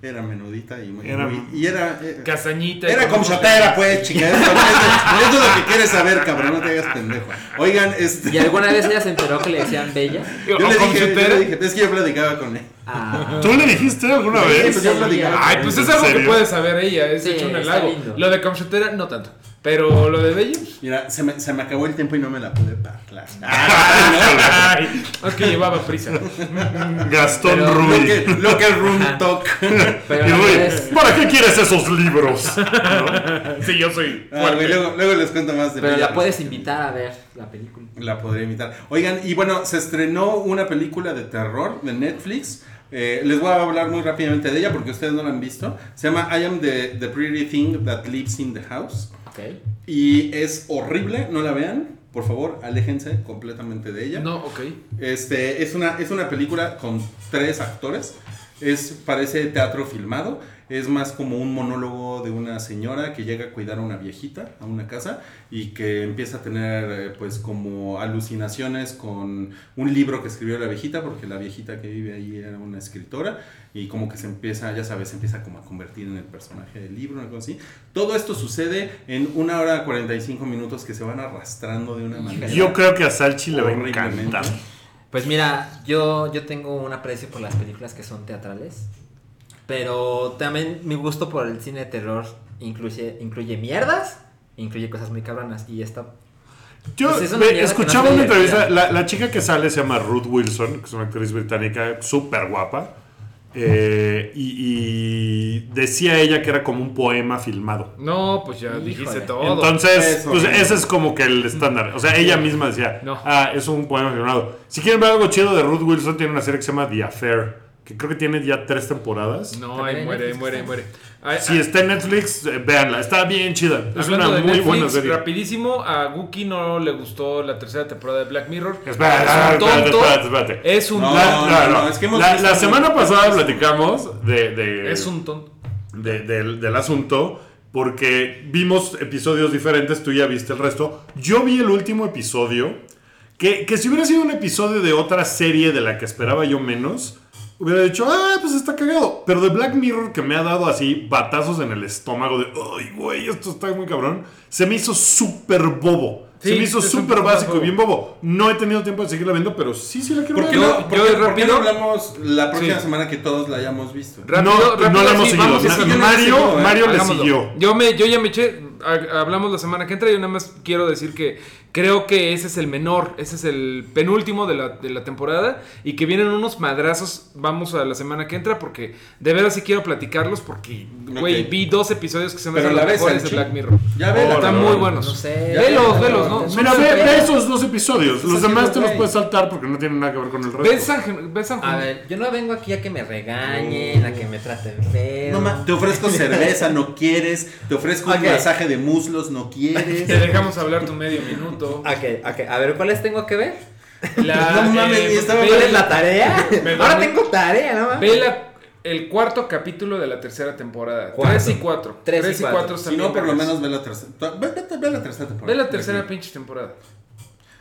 Era menudita y muy... Era- muy- y era... eh, Castañita. Era como chatera, pues, chica. Eso, es lo que quieres saber, cabrón. No te hagas pendejo. Oigan, este... ¿Y alguna vez ella se enteró que le decían bella? Yo le, dije, yo le dije, es que yo platicaba con él. Ah, ¿Tú le dijiste alguna Sí, vez? pues yo platicaba Ay, pues es algo ¿En que puede saber ella. Es Sí, hecho un halago. lindo. Lo de Comchutera, no tanto. Pero lo de Bello. Mira, se me, se me acabó el tiempo y no me la pude parlar. [LAUGHS] Ay, es que llevaba prisa. Gastón Pero- Lo que, lo que el room talk. pero Y ¿para qué quieres esos libros? [LAUGHS] Sí, yo soy Ah, güey, luego, luego les cuento más de pero la puedes invitar a ver la película. La podría imitar. Oigan, y bueno, se estrenó una película de terror de Netflix. Eh, les voy a hablar muy rápidamente de ella porque ustedes no la han visto. Se llama I am the, the pretty thing that lives in the house. Ok. Y es horrible, no la vean. Por favor, aléjense completamente de ella. No, ok. Este, es, una, es una película con tres actores. Es, parece teatro filmado. Es más como un monólogo de una señora que llega a cuidar a una viejita a una casa y que empieza a tener eh, pues como alucinaciones con un libro que escribió la viejita porque la viejita que vive ahí era una escritora y como que se empieza, ya sabes, se empieza como a convertir en el personaje del libro, algo así. Todo esto sucede en una hora 45 minutos que se van arrastrando de una manera. Yo creo que a Salchi le va a encantar. Pues mira, yo, yo tengo un aprecio por las películas que son teatrales. Pero también mi gusto por el cine de terror incluye, incluye mierdas, incluye cosas muy cabronas. Y esta Yo Pues es una escuchaba no una entrevista, la, la chica que sale se llama Ruth Wilson, que es una actriz británica súper guapa. eh, y, y decía ella que era como un poema filmado. No, pues ya Híjole. dijiste todo. Entonces, Eso, pues ese es como que el estándar. O sea, ella misma decía, No. ah, es un poema filmado. Si quieren ver algo chido de Ruth Wilson, tiene una serie que se llama The Affair, que creo que tiene ya tres temporadas. no, ahí muere, ahí Netflix muere, ahí muere. Ay, Si está en Netflix, eh, véanla. Está bien chida. Es una de muy Netflix, buena serie. rapidísimo, a Wookie no le gustó la tercera temporada de Black Mirror. Espera, es espera, un tonto. espérate, espérate, espérate. Es un No, La, tonto. la- no, no. es que La- semana muy- pasada platicamos de, de- Es un tonto. de- del, del asunto porque vimos episodios diferentes, tú ya viste el resto. Yo vi el último episodio, que, que si hubiera sido un episodio de otra serie de la que esperaba yo menos, hubiera dicho, ah, pues está cagado. Pero de Black Mirror, que me ha dado así batazos en el estómago de, ay, güey, esto está muy cabrón, se me hizo súper bobo. se me hizo súper básico y bien bobo. No he tenido tiempo de seguirla viendo, pero sí, sí la quiero ¿Por qué ver. no, Yo- por yo qué- por qué rápido- no hablamos la próxima Sí. semana que todos la hayamos visto? Rápido, no, rápido, no la hemos sí, seguido. vamos Mario, ¿eh? Mario le Hagámoslo. siguió. Yo me, yo ya me eché. Ha- Hablamos la semana que entra. Yo nada más quiero decir que creo que ese es el menor. Ese es el penúltimo de la, de la temporada. Y que vienen unos madrazos. Vamos a la semana que entra. Porque de veras sí quiero platicarlos. Porque, güey, Ok. vi dos episodios que se me hacen la los mejores de. Black Mirror. Ya vela, Están no, muy no, buenos. no sé. Velos, velos, ¿no? Son Mira, ve, ve esos dos episodios. Los demás te los puedes saltar porque no tienen nada que ver con el resto. ¿Ves San, San A Juan? ver, yo no vengo aquí a que me regañen, a que me traten feo. No, ma, te ofrezco cerveza, no quieres. Te ofrezco Ok. un masaje de muslos, no quieres. [LAUGHS] Te dejamos hablar tu medio minuto. Ok, ok, a ver, ¿cuáles tengo que ver? La, [LAUGHS] No mames, eh, estaba- ¿Cuál es la tarea? [LAUGHS] Ahora tengo tarea, ¿no? Ve la el cuarto capítulo de la tercera temporada. Tres y cuatro. Tres y Tres y cuatro. cuatro. Si están no, por lo menos ve la tercera. Ve, ve- ve la tercera temporada. Ve la tercera pinche temporada.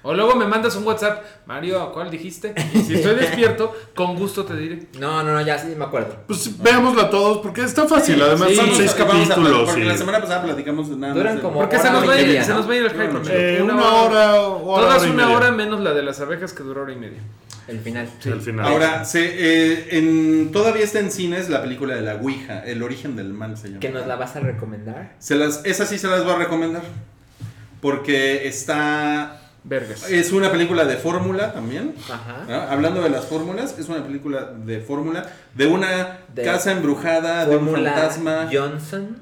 O luego me mandas un WhatsApp, Mario, ¿cuál dijiste? Y si estoy despierto, con gusto te diré. No, no, no, ya sí me acuerdo. Pues veámosla todos porque está fácil. Además sí, son seis capítulos. Porque la semana pasada platicamos de nada. Duran como- Porque se Hora nos, va a ir, se ¿no? nos va a ir el hype. Eh, una hora, hora, Todas hora y una media. hora menos la de las abejas que duró hora y media. El final. Al final. Ahora, se, eh, en, todavía está en cines la película de la Ouija, El origen del mal se llama. ¿Que nos la vas a recomendar? Se las, esa sí se las voy a recomendar. Porque está. Vergas. Es una película de fórmula también. Ajá. ¿no? Hablando de las fórmulas, es una película de fórmula de una De casa embrujada, de un fantasma. Johnson.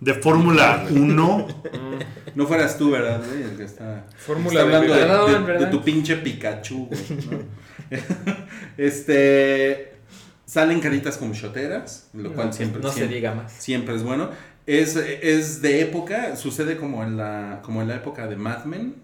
De Fórmula 1. [LAUGHS] No fueras tú, ¿verdad? güey? El que está, Fórmula está hablando de, de- Perdón, de- de perdón. tu pinche Pikachu. güey, ¿no? [LAUGHS] este. Salen caritas como shoteras, lo No, cual pues, siempre, no se diga más. siempre es bueno. Es, es de época, sucede como en la, como en la época de Mad Men,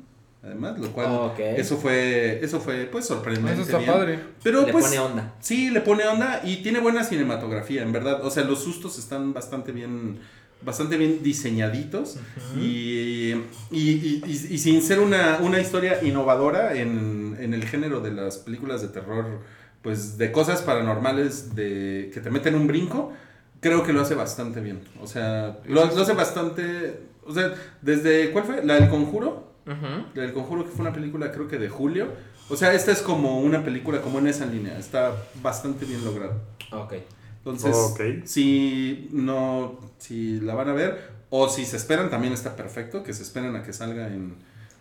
además, lo cual Ok. eso fue, eso fue pues sorprendente. Eso está bien. padre. Pero Le pues pone onda. sí, le pone onda y tiene buena cinematografía, en verdad. O sea, los sustos están bastante bien, bastante bien diseñaditos y, y, y- y- y sin ser una, una historia innovadora en, en el género de las películas de terror, pues de cosas paranormales de que te meten un brinco, creo que lo hace bastante bien. O sea, lo, lo hace bastante, o sea, desde ¿cuál fue? La del Conjuro. Ujú. La del Conjuro, que fue una película creo que de julio. O sea, esta es como una película como en esa línea. Está bastante bien logrado. Ok. Entonces, si no, si la van a ver, o si se esperan, también está perfecto, que se esperen a que salga en,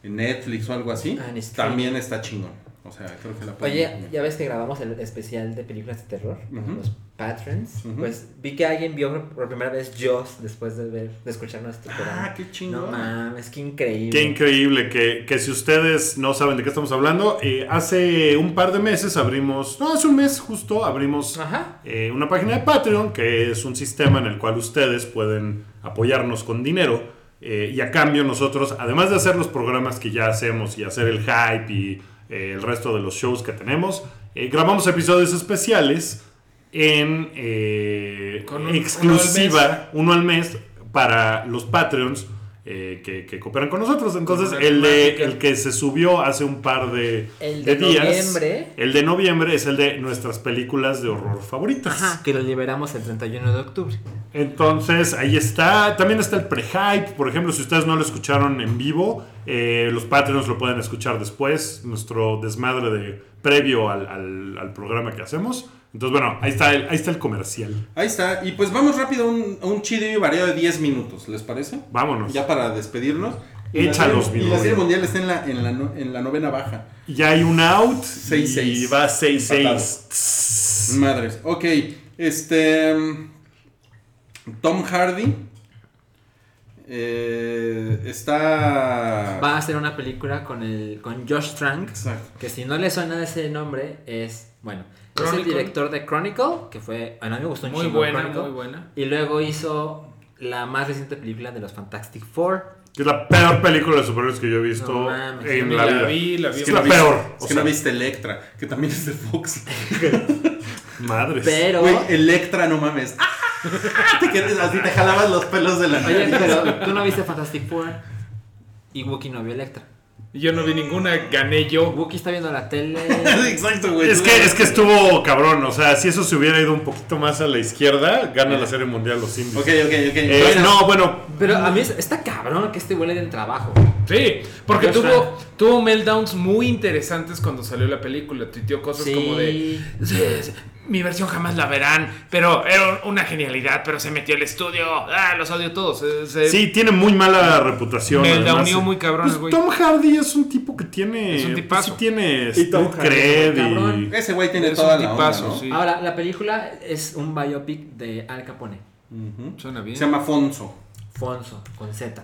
en Netflix o algo así, Ah, también está chingón. O sea, creo que la pueden Oye, ver. ya ves que grabamos el especial de películas de terror, Ujú. los patrons. Pues vi que alguien vio por- primera vez Joss después de ver, de escuchar nuestro Ah, programa. qué chingón. No mames, qué increíble. Qué increíble que, que si ustedes no saben de qué estamos hablando, eh, hace un par de meses abrimos, no, hace un mes justo abrimos Ajá. eh, una página de Patreon, que es un sistema en el cual ustedes pueden apoyarnos con dinero. eh, y a cambio nosotros, además de hacer los programas que ya hacemos y hacer el hype y eh, el resto de los shows que tenemos, eh, grabamos episodios especiales en eh, Con un- exclusiva, uno al, mes, para los Patreons eh, que, que cooperan con nosotros. Entonces, una el, de, temática. el que se subió hace un par de, El de días, noviembre. el de noviembre es el de nuestras películas de horror favoritas. Ajá, que lo liberamos el 31 de octubre. Entonces, ahí está. También está el pre-hype. Por ejemplo, si ustedes no lo escucharon en vivo, eh, los Patreons lo pueden escuchar después. Nuestro desmadre de previo al, al- al programa que hacemos. Entonces, bueno, ahí está el, ahí está el comercial. Ahí está. Y pues vamos rápido a un, un chido y variado de 10 minutos, ¿les parece? Vámonos. Ya para despedirnos. Échalos, mi y la serie mundial está en la, en la, en la novena baja. Ya hay un out. Seis, y seis. va 6-6. Madres. Ok. Este. mm, Tom Hardy. Eh, está. Va a hacer una película con el con Josh Trank, Exacto. que si no le suena ese nombre es, bueno, es el director de Chronicle, que fue, a mí me gustó un Muy chingo buena, Chronicle, muy buena. Y luego hizo la más reciente película de los Fantastic Four. Que es la peor película de superhéroes que yo he visto No mames, en la, vida. vi, la vi. Es que la viste- peor. Es o que sea, no viste Electra, que también es de Fox. [LAUGHS] Madres. Pero, Güey, Electra, no mames. ¡Ah! [LAUGHS] Te quedas así, te jalabas los pelos de la oye, pero tú no viste Fantastic Four y Wookiee no vio Electra. Yo no vi ninguna, gané yo. Wookiee está viendo la tele. [LAUGHS] Exacto, güey. Es que, es que estuvo cabrón, o sea, si eso se hubiera ido un poquito más a la izquierda, gana la serie mundial los indios. Ok, ok, ok. Eh, Bueno, no, bueno, Pero a mí es- está cabrón que este güey le den trabajo. Sí, porque Josh tuvo, tuvo meltdowns muy interesantes cuando salió la película. Tuiteó cosas Sí. como de. [LAUGHS] "Sí, sí, mi versión jamás la verán, pero era una genialidad, pero se metió al estudio. Ah, los odio todos. eh, se- sí, tiene muy mala reputación. Me la unió muy cabrón Pues el güey. Tom Hardy es un tipo que tiene. Es un pues, tipazo. sí tiene Y Tom Hardy. Ese güey tiene Es toda un la tipazo, onda, ¿no? sí. Ahora, la película es un biopic de Al Capone. Suena bien. Se llama Fonso. Fonso, con Z.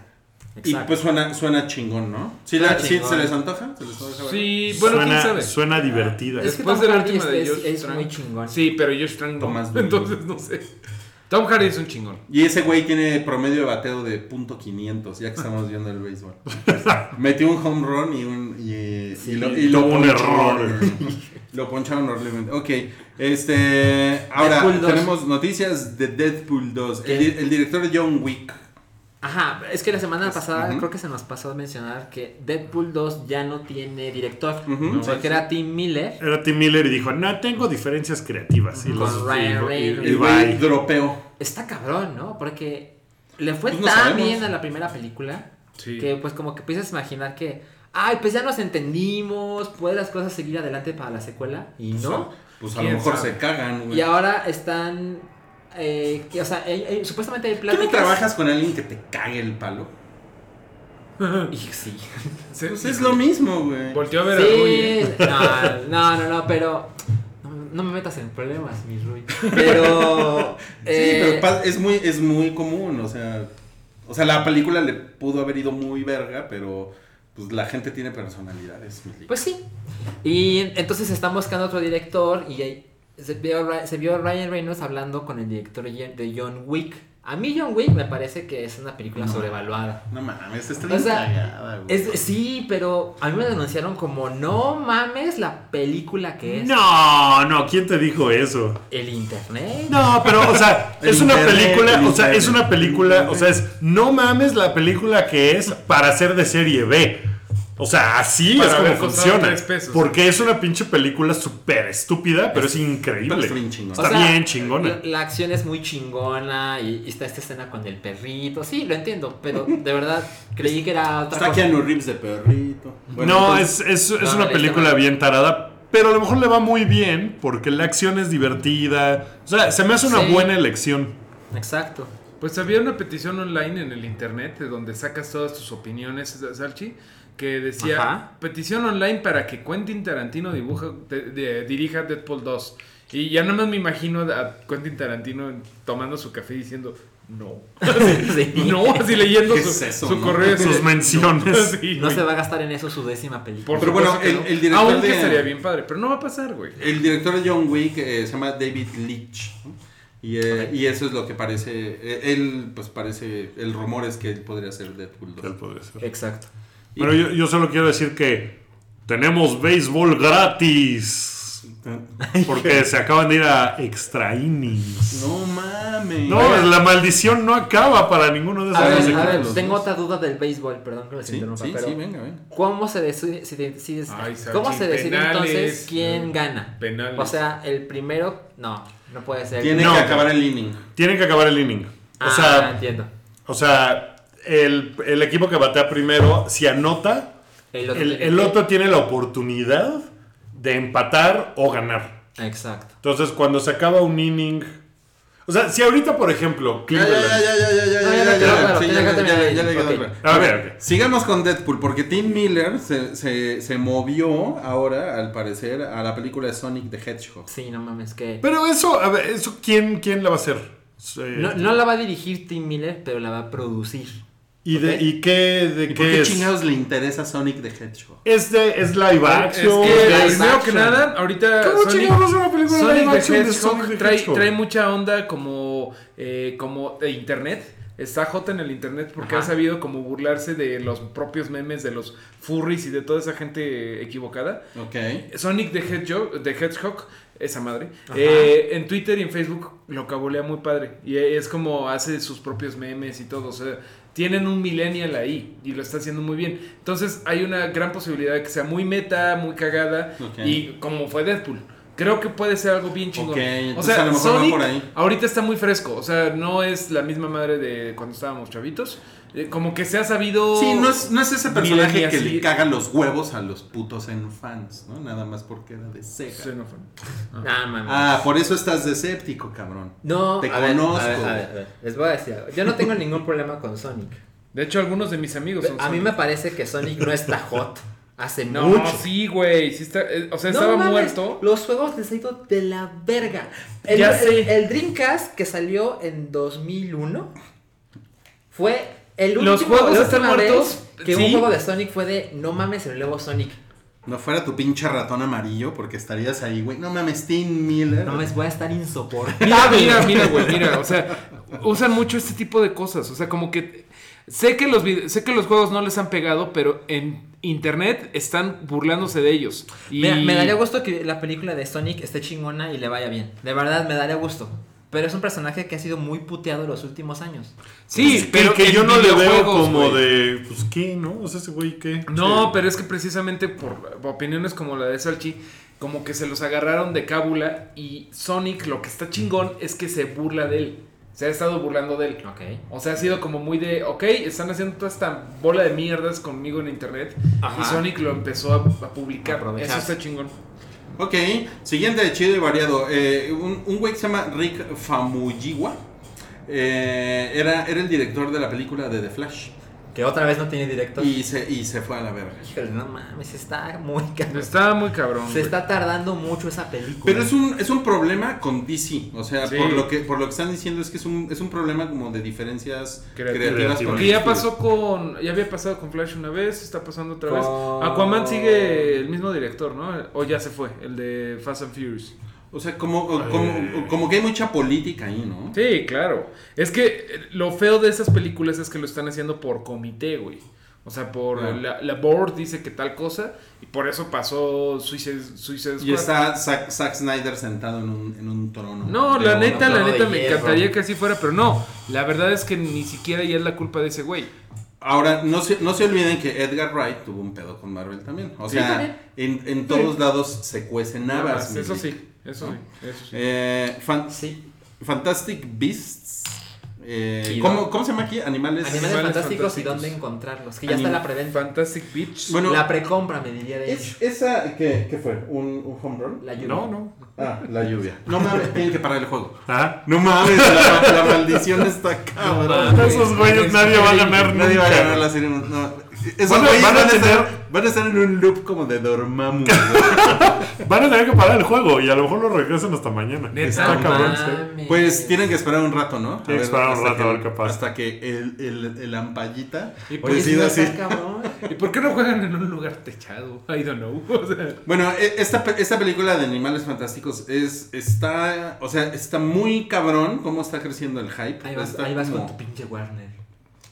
Y pues suena, suena chingón, ¿no? ¿Sí, Suena la- sí chingón. se les antoja? ¿Se les antoja? Sí, bueno, quién suena, sabe. suena divertida. Es que Después Tom de la Hardy última de es- es muy chingón. Sí, pero Josh Trank no. [LAUGHS] Entonces no sé. Tom Hardy es un chingón. Y ese güey tiene promedio de bateo de punto .500, ya que estamos viendo el béisbol. [LAUGHS] Metió un home run y un... Y, y lo- y lo un error. Lo poncharon horriblemente. Ok, este. Ahora Deadpool 2. tenemos noticias de Deadpool 2. El, el director de John Wick. Ajá, es que la semana pasada creo que se nos pasó a mencionar que Deadpool 2 ya no tiene director. Ujú, Porque sí, era Tim Miller. Era Tim Miller y dijo, no, tengo diferencias creativas. Y Con los- Ryan y- y- Reynolds. y güey bye. dropeó. Está cabrón, ¿no? Porque le fue Pues no tan bien a la primera película Sí. que pues como que empiezas a imaginar que, ay, pues ya nos entendimos, puede las cosas seguir adelante para la secuela. Y no. Pues a ¿Quién lo mejor sabe? se cagan, güey. Y ahora están... eh, que, o sea, eh, eh, supuestamente hay ¿Tú pláticas... no trabajas con alguien que te cague el palo? Y sí. Pues es lo mismo, güey. Volteó a ver a Rui. No, no, no, no, pero no, no me metas en problemas, mi Rui. Pero, [LAUGHS] Sí, eh, pero pa- es muy, es muy común, o sea, o sea, la película le pudo haber ido muy verga, pero pues la gente tiene personalidades. pues sí. Y entonces están buscando otro director y ahí se vio, se vio Ryan Reynolds hablando con el director de John Wick. A mí John Wick me parece que es una película No. sobrevaluada. no mames, está O bien sea, cagada, güey. Es, sí, pero a mí me denunciaron como no mames la película que es No, no, ¿quién te dijo eso? el internet. No, pero, o sea, [LAUGHS] es una internet, película, el o sea, es una película, o sea, es, no mames la película que es para ser de serie B. O sea, así Para es como funciona. Porque es una pinche película súper estúpida, pero es increíble. pero está bien chingona. Está O sea, bien chingona. La, la acción es muy chingona y, y está esta escena con el perrito. Sí, lo entiendo, pero de verdad creí que era otra Está cosa. Keanu Reeves de perrito. Bueno, no, entonces- es, es, es una película mal. bien tarada, pero a lo mejor le va muy bien porque la acción es divertida. O sea, se me hace una Sí. buena elección. Exacto. Pues había una petición online en el internet de donde sacas todas tus opiniones, Salchi, que decía Ajá. petición online para que Quentin Tarantino dibuja, de- de- dirija Deadpool 2. Y ya nada más me imagino a Quentin Tarantino tomando su café diciendo no. [LAUGHS] Sí. No, así leyendo ¿Qué su, es eso, su no? correo. así Sus menciones. [LAUGHS] No güey. se va a gastar en eso su décima película. Por Pero bueno, el- no. el director Aunque de- estaría bien padre, pero no va a pasar, güey. El director de John Wick eh, se llama David Leitch. ¿no? Y, eh, y eso es lo que parece. eh, él, pues parece. El rumor es que él podría ser Deadpool 2. Él podría ser. Exacto. Pero yo, yo solo quiero decir que tenemos béisbol gratis. [LAUGHS] Porque se acaban de ir a extra innings. No mames. No, la maldición no acaba para ninguno de esos A ver, a ver, los tengo otra duda del béisbol, perdón que me Sí, interrumpa, sí, pero sí, venga, venga. ¿cómo se decide, si Ay, ¿cómo se decide penales, entonces quién gana? penales. O sea, el primero, no, no puede ser. Tiene No. que acabar el inning. Tienen que acabar el inning. O ah, sea, entiendo. o sea el, el equipo que batea primero, si anota, El otro el, otro tiene la oportunidad de empatar o ganar. Exacto. Entonces, cuando se acaba un inning. O sea, si ahorita, por ejemplo, Ya, ya, Cleveland. ya, ya. A ver. Sigamos con Deadpool, porque Tim Miller se, se, se movió ahora, al parecer, a la película de Sonic the Hedgehog. Sí, no mames, que... Pero eso, a ver, eso ¿quién, quién la va a hacer? No, no la va a dirigir Tim Miller, pero la va a producir. ¿Y, de. ¿Y qué, de ¿Y qué por qué es? chingados le interesa Sonic the Hedgehog? ¿Es, de, ¿Es live action? Es que, live primero que action. nada, ahorita ¿Cómo Sonic, chingados es una película Sonic live action de Hedgehog Sonic the trae, Hedgehog? trae mucha onda como, eh, como de internet. Está hot en el internet porque Ajá. ha sabido como burlarse de los propios memes de los furries y de toda esa gente equivocada. Ok. Sonic the Hedgehog, the Hedgehog esa madre, eh, en Twitter y en Facebook lo cabulea muy padre. Y es como hace sus propios memes y todo. O sea, tienen un millennial ahí y lo está haciendo muy bien. Entonces hay una gran posibilidad de que sea muy meta, muy cagada. Y como fue Deadpool. Creo que puede ser algo bien chingón. O sea, a lo mejor va Sonic por ahí. ahorita está muy fresco. O sea, no es la misma madre de cuando estábamos chavitos. Eh, como que se ha sabido. Sí, no es, no es ese personaje que le caga los huevos a los putos en fans, ¿no? Nada más porque era de Sega. Xenófono. Ah, mames. Ah, por eso estás escéptico, cabrón. No, Te a ver, conozco. a ver, a ver, a ver, Les voy a decir algo. Yo no tengo ningún problema con Sonic. De hecho, algunos de mis amigos son A mí me parece que Sonic no está hot hace No, mucho. sí, güey. Sí está, eh, o sea, No estaba mames, muerto. Los juegos les ha ido de la verga. El, Ya el- sé. el Dreamcast que salió en 2001 fue el Los último juegos la están muertos, que sí. un juego de Sonic fue de no mames el nuevo Sonic. no fuera tu pinche ratón amarillo, porque estarías ahí, güey. No mames, Tim Miller. No me voy a estar insoportable. Mira, mira, mira, güey, mira, o sea, usan mucho este tipo de cosas, o sea, como que sé que los sé que los juegos no les han pegado, pero en internet están burlándose de ellos. Y Mira, me daría gusto que la película de Sonic esté chingona y le vaya bien. De verdad, me daría gusto. Pero es un personaje que ha sido muy puteado los últimos años. Sí, Es que- pero que, en yo no le veo como de. Pues qué, ¿no? O sea, ese güey qué. No, Sí. pero es que precisamente por opiniones como la de Salchi, como que se los agarraron de cábula y Sonic lo que está chingón es que se burla de él. Se ha estado burlando de él. Ok. O sea, ha sido como muy de, ok, están haciendo toda esta bola de mierdas conmigo en internet. Ajá. Y Sonic lo empezó a, a publicar. Aprovechar. Eso está chingón. Ok, siguiente de chido y variado. Eh, un, güey que se llama Rick Famuyiwa. eh, era, era el director de la película de The Flash. Que otra vez no tiene director. Y se, y se fue a la verga. Híjole, no mames, está muy cabrón. Está muy cabrón. Se güey. está tardando mucho esa película. Pero es un, es un problema con DC. O sea, Sí. por, lo que, por lo que están diciendo es que es un, es un problema como de diferencias Creativas. creativas. con Porque el ya pasó con. Ya había pasado con Flash una vez, está pasando otra vez. Aquaman sigue el mismo director, ¿no? O ya se fue, el de Fast and Furious. O sea, como, como, como que hay mucha política ahí, ¿no? Sí, claro. Es que eh, lo feo de esas películas es que lo están haciendo por comité, güey. O sea, por Claro. la, la board dice que tal cosa y por eso pasó Suicide, Suicide Squad. Y está Zack, Zack Snyder sentado en un, en un trono. No, la neta, no, la no, neta me hierro. encantaría que así fuera, pero no. La verdad es que ni siquiera ya es la culpa de ese güey. Ahora, no se, no se olviden que Edgar Wright tuvo un pedo con Marvel también. O Sí, sea, también. en, en todos lados se cuecen habas. mi Eso sí, eso sí, eso sí. Eh, fan- Sí. Fantastic Beasts. Eh, ¿Y ¿cómo? ¿Cómo se llama aquí? Animales. Animales, Animales fantásticos, y dónde encontrarlos. Que ya Anim- está la preventa. Fantastic Beach. Bueno, la precompra, me diría de es, esa, ¿qué, qué fue? ¿Un, ¿Un home run? La lluvia. No, no. Ah, la lluvia. No mames, tienen que parar el juego. Ajá. No mames, la, la maldición está cabrón. Esos güeyes nadie va a ganar Nadie va a ganar la serie. No. Esos Van a- van tener- estar, van a estar en un loop como de Dormammu. [LAUGHS] Van a tener que parar el juego y a lo mejor lo regresan hasta mañana. Está cabrón. sí. Pues tienen que esperar un rato, ¿no? Tienen que esperar un hasta rato a ver qué pasa. Hasta que el, el, el ampallita ¿Y por decida no así. está cabrón. ¿Y por qué no juegan en un lugar techado? I don't know. [LAUGHS] O sea, Bueno, e- esta, esta película de Animales Fantásticos es está, o sea, está muy cabrón cómo está creciendo el hype. Ahí vas, ahí vas como- con tu pinche Warner.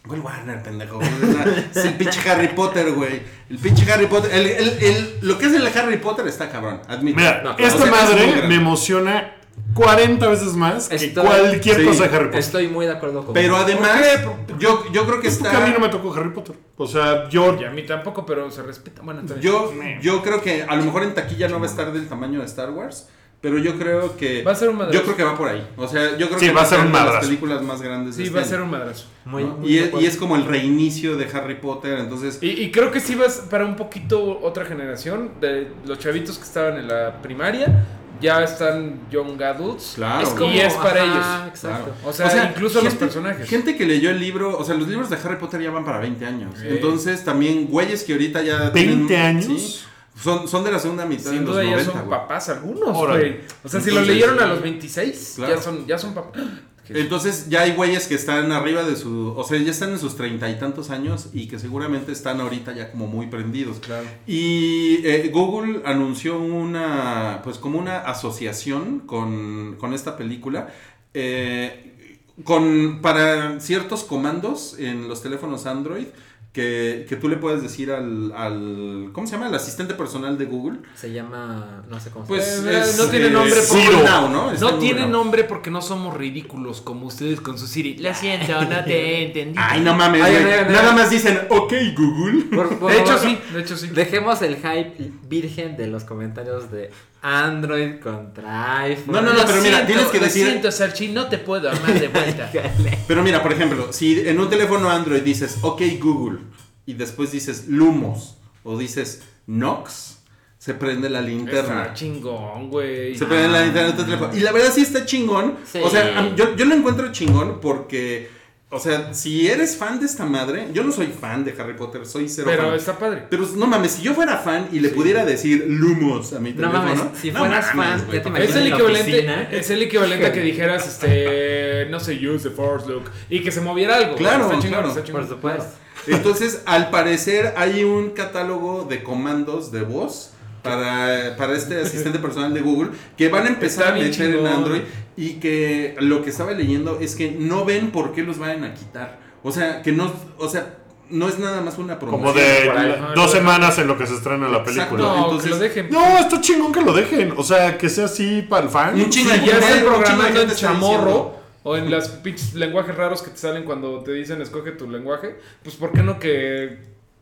¿Cuál Warner, pendejo? [LAUGHS] Es el pinche Harry Potter, güey. El pinche Harry Potter. El, el, el- lo que es el Harry Potter está cabrón, admito. Mira, No, esta es madre me emociona 40 veces más que Estoy- cualquier sí. cosa de Harry Potter. Estoy muy de acuerdo con Pero además, qué? yo, yo creo que Es porque a está. mí no me tocó Harry Potter. O sea, yo. y a mí tampoco, pero se respeta. Bueno. Yo, yo creo que a lo mejor en taquilla no va a estar del tamaño de Star Wars. Pero yo creo que. Va a ser un madrazo. Yo creo que va por ahí. O sea, yo creo Sí, que va a ser un una de las madrazo. películas más grandes. de Sí, este va a ser un madrazo. Muy, ¿no? muy Y, es, acuerdo. y es como el reinicio de Harry Potter. Entonces, Y, y creo que sí vas para un poquito otra generación de los chavitos que estaban en la primaria. Ya están young adults. Claro. Es como- y es para ajá, ellos. Exacto. O sea, incluso los personajes. Gente que leyó el libro, o sea, los libros de Harry Potter ya van para 20 años. Sí. Entonces, también güeyes que ahorita ya. ¿20 tienen- años? Son, son de la segunda mitad Sin de los duda ya 90, son güey. papás algunos, güey. O sea, si lo leyeron a los 26, Claro. ya son ya son papás. [GASPS] Entonces ya hay güeyes que están arriba de su, o sea, ya están en sus treinta y tantos años y que seguramente están ahorita ya como muy prendidos. Claro. Y eh, Google anunció una, pues como una asociación con, con esta película, eh, con, para ciertos comandos en los teléfonos Android. Que, que tú le puedes decir al, al. ¿Cómo se llama? El asistente personal de Google. Se llama. No sé cómo se Pues Eh, es, no tiene eh, nombre Google Ciro. Now, ¿no? No en tiene Now. nombre porque no somos ridículos como ustedes con su Siri. Lo siento, no te [LAUGHS] entendí. Ay, no mames, Ay, Nada más dicen, ok, Google. Por- por De hecho sí, de hecho sí. Dejemos el hype virgen de los comentarios de Android contra iPhone. No, no, no, pero mira, tienes que lo decir- siento, Sarchi, no te puedo amar de vuelta. [LAUGHS] Pero mira, por ejemplo, si en un teléfono Android dices, ok, Google, y después dices Lumos, o dices Nox, se prende la linterna. Está chingón, güey. Se prende la linterna de tu teléfono. Y la verdad sí está chingón. Sí. O sea, yo, yo lo encuentro chingón porque, o sea, si eres fan de esta madre, yo no soy fan de Harry Potter, soy cero Pero fan. está padre. Pero no mames, si yo fuera fan y le pudiera decir Lumos a mi No teléfono. mames, si fueras fan, ya te Es el equivalente, es el equivalente a que dijeras, este, no se use the force, Luke. Y que se moviera algo. Claro, está chingón, claro. está. Por supuesto. Entonces, al parecer, hay un catálogo de comandos de voz para, para este asistente personal de Google que van a empezar Está a meter en chingón. Android y que lo que estaba leyendo es que no ven por qué los vayan a quitar. O sea, que no, o sea, no es nada más una promoción. Como de dos semanas en lo que se estrena la Exacto. película. No, Entonces- que lo dejen. No, está chingón que lo dejen. O sea, que sea así para el fan. Un chingo de ya están programando en chamorro o en los pinches lenguajes raros que te salen cuando te dicen escoge tu lenguaje, pues ¿por qué no que,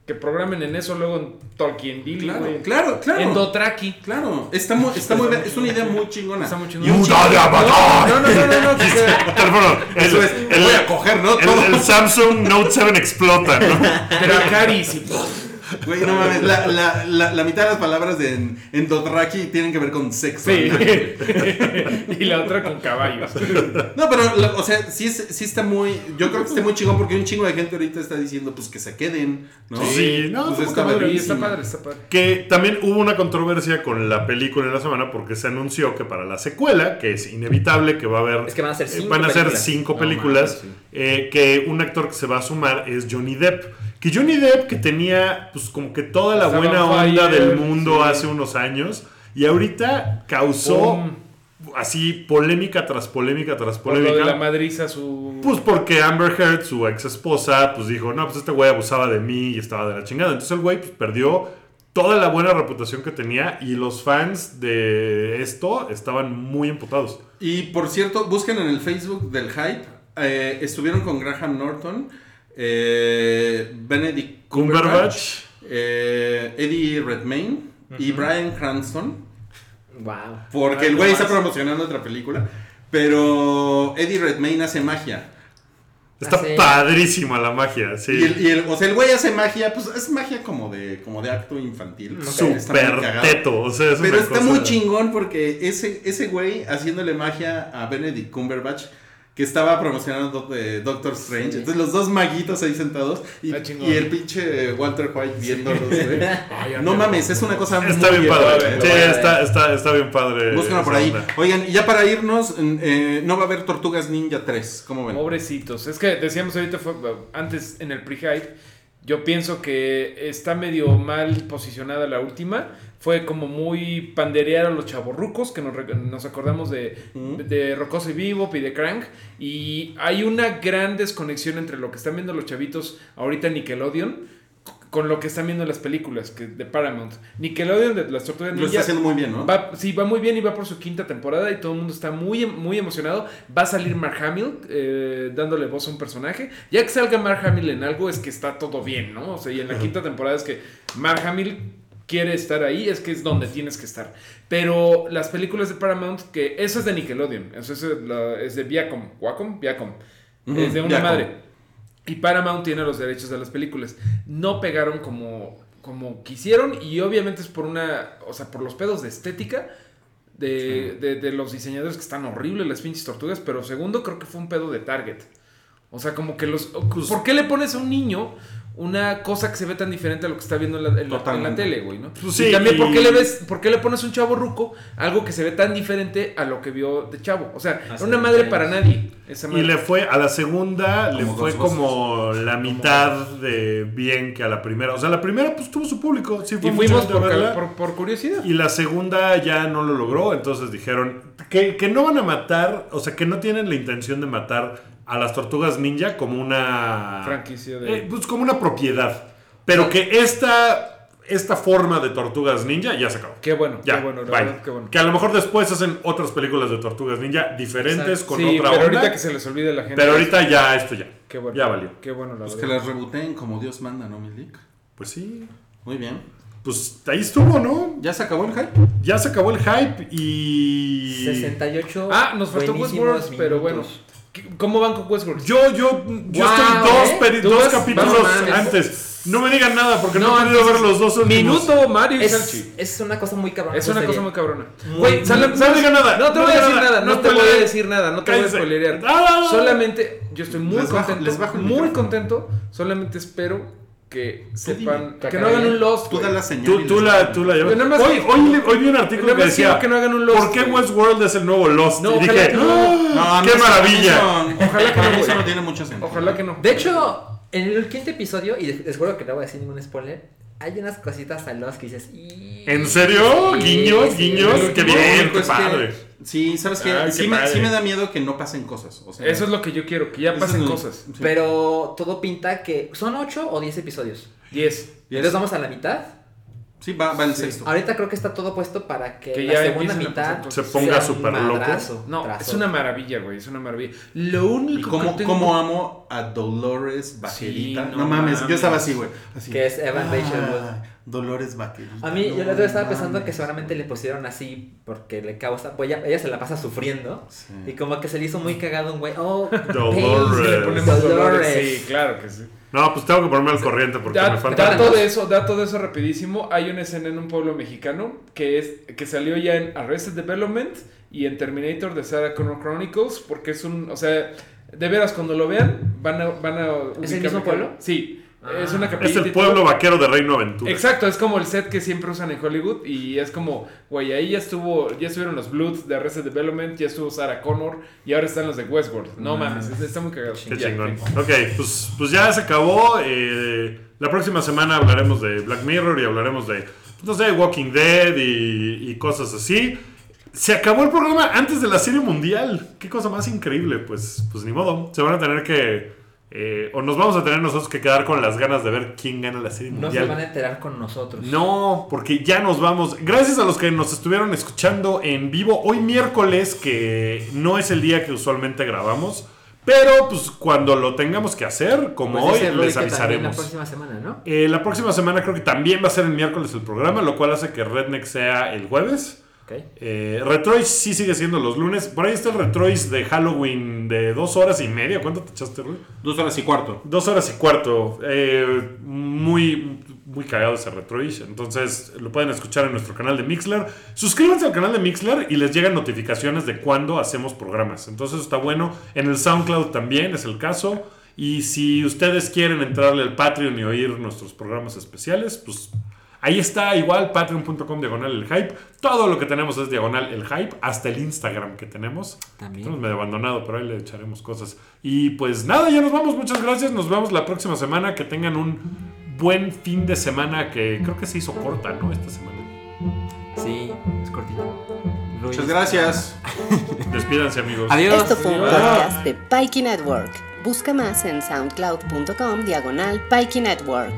que programen en eso luego en Tolkien Dili, Claro, güey? claro, claro. En Dothraki. Claro, está muy, está muy bien, es una idea muy chingona. Está muy un Muda de Avatar. No, no, no, no, no, [LAUGHS] el, Eso es, el- voy a coger, ¿no? el- el Samsung Note 7 explota, ¿no? Dracarys y [LAUGHS] Güey, no mames, la, la, la, la mitad de las palabras de en, en Dothraki tienen que ver con sexo. Sí. [LAUGHS] y la otra con caballos. No, pero, la- o sea, sí, es- sí está muy. Yo creo que está muy chingón porque un chingo de gente ahorita está diciendo, pues que se queden, ¿no? Sí, no, Pues está padre, está padre, está padre. Que también hubo una controversia con la película en la semana porque se anunció que para la secuela, que es inevitable que va a haber... Es que van a ser eh, cinco van a ser películas. cinco No películas, sí. eh, que un actor que se va a sumar es Johnny Depp. Que Johnny Depp, que tenía pues como que toda la Estaba buena on onda fire, del mundo sí. hace unos años, y ahorita causó así polémica tras polémica tras Por lo polémica. de la madriza, su. Pues porque Amber Heard, su ex esposa, pues dijo, no, pues este güey abusaba de mí y estaba de la chingada. Entonces el güey pues, perdió toda la buena reputación que tenía y los fans de esto estaban muy emputados. Y por cierto, busquen en el Facebook del Hype. eh, estuvieron con Graham Norton, eh, Benedict Cumberbatch, Cumberbatch. eh, Eddie Redmayne y Brian Cranston. Wow. Porque Ay, el güey no está promocionando otra película. Pero Eddie Redmayne hace magia. Está Ah, sí. padrísima la magia, sí. Y, el, y el- o sea, el güey hace magia, pues es magia como de, como de acto infantil. Cagado. teto. O sea, es Pero una está cosa- muy chingón porque ese, ese güey haciéndole magia a Benedict Cumberbatch que estaba promocionando Doc- eh, Doctor Strange. Entonces los dos maguitos ahí sentados y, el pinche Walter White viéndolos, güey. [LAUGHS] No mames, es una cosa Está muy bien padre. Sí, está, está, está bien padre. Búsquenlo por ahí. onda. Oigan, y ya para irnos, eh, no va a haber Tortugas Ninja 3. ¿Cómo ven? Pobrecitos. Es que decíamos ahorita, fue, antes en el pre-hype, yo pienso que está medio mal posicionada la última. Fue como muy panderear a los chavorrucos, que nos, nos acordamos de, de Rocoso y Vivo y de Crank. Y hay una gran desconexión entre lo que están viendo los chavitos ahorita en Nickelodeon con lo que están viendo en las películas que, de Paramount. Nickelodeon de las Tortugas Lo está Ninja haciendo muy bien, ¿no? Va, sí, va muy bien y va por su quinta temporada y todo el mundo está muy, muy emocionado. Va a salir Mark Hamill eh, dándole voz a un personaje. Ya que salga Mark Hamill en algo es que está todo bien, ¿no? O sea, y en la quinta temporada es que Mark Hamill quiere estar ahí, es que es donde tienes que estar. Pero las películas de Paramount, que eso es de Nickelodeon, eso es, la- es de Viacom, Wacom, Viacom, es de una Viacom. madre. Y Paramount tiene los derechos de las películas. No pegaron como, como quisieron y obviamente es por una, o sea, por los pedos de estética de, de- de los diseñadores que están horribles las pinches tortugas, pero segundo creo que fue un pedo de Target. O sea, como que los... ¿Por qué le pones a un niño una cosa que se ve tan diferente a lo que está viendo en la, en la- en la Totalmente. tele, güey, ¿no? Pues y sí, también, ¿por y- qué le ves, por qué le pones un chavo ruco algo que se ve tan diferente a lo que vio de chavo? O sea, era una madre 20 para nadie. Esa Y le fue, a la segunda le fue como la mitad de bien que a la primera. O sea, la primera pues tuvo su público. Sí, fue Y fuimos por, verla. por- por curiosidad. Y la segunda ya no lo logró, entonces dijeron que, que no van a matar, o sea, que no tienen la intención de matar a las tortugas ninja como una... Franquicia de- Eh, pues como una propiedad. Pero que esta, esta forma de tortugas ninja ya se acabó. Qué bueno, Ya, qué bueno, la bye. verdad, qué bueno. Que a lo mejor después hacen otras películas de tortugas ninja diferentes, con sí, otra pero onda. ahorita que se les olvide la gente. Pero ahorita ya esto ya. Qué bueno. Ya valió. Qué bueno, la Pues que verdad. las rebooteen como Dios manda, ¿no, Milik? Pues sí. Muy bien. Pues ahí estuvo, ¿no? ¿Ya se acabó el hype? Ya se acabó el hype y... 68. Ah, nos faltó Westworld, pero bueno. Minutos. ¿Qué- ¿Cómo van con Westworld? Yo, yo, yo Wow, estoy dos, ¿eh? dos capítulos no antes. No me digan nada porque no, No, he podido ver los dos últimos. Minuto Mario y Es, Salchi. es una cosa muy cabrona. Es una cosa muy cabrona. Güey, sale- no ¿sabes? diga nada, No te no voy a decir nada, nada, no no te voy a decir nada, no te voy a spoilerear. Ah. Solamente, yo estoy muy Les bajo- contento, les bajo muy micrófono. contento. Solamente espero que sepan. Que Que no hagan un Lost. Tú da la señal. Tú, tú la, tú la llevas. Hoy, hoy, hoy vi un artículo que decía: que no hagan un Lost, ¿Por qué. Westworld es el nuevo Lost? No, y dije: no. ¡Ah! ¡Qué maravilla! Eso, Ojalá que no, eso no tiene mucho sentido. Ojalá que no. De hecho, en el quinto episodio, y les juro que no voy a decir ningún spoiler, hay unas cositas a los que dices. "Y-". ¿En serio? ¿Guiños? ¿Guiños? ¡Qué bien! ¡Qué que- padre! sí, ¿sabes qué? Ay, sí, qué me, padre. sí me da miedo que no pasen cosas. O sea, Eso es lo que yo quiero, que ya pasen cosas. Pero todo pinta que son 8 o 10 episodios. 10. Entonces vamos a la mitad. Sí, va, va el sexto. Ahorita creo que está todo puesto para que, Que la ya segunda mitad Se ponga súper loco. No, es una maravilla, güey, es una maravilla. Lo único cómo, que tengo... cómo amo a Dolores Vaquerita. Sí, no, no mames, mames. yo estaba así, güey. Así. Que es Evan Rachel Wood. Ah, Dolores Vaquerita. A mí, no yo la estaba mames. pensando que seguramente le pusieron así porque le causa. Pues ella, ella se la pasa sufriendo. Sí. Y como que se le hizo muy cagado un güey. Oh, [LAUGHS] Dolores. Le pain, ponemos Dolores. dolores. Sí, claro que sí. No, pues tengo que ponerme al corriente porque Da- me falta. dato de eso, dato de eso rapidísimo. Hay una escena en un pueblo mexicano que es que salió ya en Arrested Development y en Terminator de Sarah Connor Chronicles porque es un, o sea, de veras cuando lo vean van a van a ¿Es el mismo pueblo? Sí, Ah. es una Es el pueblo vaquero de Reino Aventura. Exacto, es como el set que siempre usan en Hollywood y es como, güey, ahí ya estuvo, ya estuvieron los Bloods de Arrested Development, ya estuvo Sarah Connor y ahora están los de Westworld. No mames, es- está muy cagado. Qué Ya, chingón. Ok, pues, pues ya se acabó. eh, la próxima semana hablaremos de Black Mirror y hablaremos de, no sé, Walking Dead y, y cosas así. Se acabó el programa antes de la serie mundial. Qué cosa más increíble. Pues, pues ni modo. Se van a tener que. Eh, o nos vamos a tener nosotros que quedar con las ganas de ver quién gana la serie No mundial. se van a enterar con nosotros. No, porque ya nos vamos. Gracias a los que nos estuvieron escuchando en vivo hoy miércoles, que no es el día que usualmente grabamos. Pero pues cuando lo tengamos que hacer, como Pues hoy, les también La avisaremos. próxima semana, ¿no? Eh, la próxima semana creo que también va a ser el miércoles el programa, lo cual hace que Redneck sea el jueves. Ok. Eh, Retroice sí sigue siendo los lunes. Por ahí está el Retroice de Halloween de dos horas y media. ¿Cuánto te echaste, Rui? Dos horas y cuarto. Dos horas y cuarto. Eh, muy, muy cagado ese Retroish. Entonces lo pueden escuchar en nuestro canal de Mixler. Suscríbanse al canal de Mixler y les llegan notificaciones de cuando hacemos programas. Entonces está bueno. En el SoundCloud también es el caso. Y si ustedes quieren entrarle al Patreon y oír nuestros programas especiales, pues ahí está igual patreon.com diagonal el hype. Todo lo que tenemos es diagonal el hype, hasta el Instagram que tenemos. También. Estamos medio abandonado, pero ahí le echaremos cosas. Y pues nada, ya nos vamos. Muchas gracias. Nos vemos la próxima semana. Que tengan un buen fin de semana que creo que se hizo corta, ¿no? Esta semana. Sí, es cortito. Luis. Muchas gracias. [LAUGHS] Despídanse, amigos. Adiós. Esto fue un podcast de Pikey Network. Busca más en soundcloud.com diagonal Pikey Network.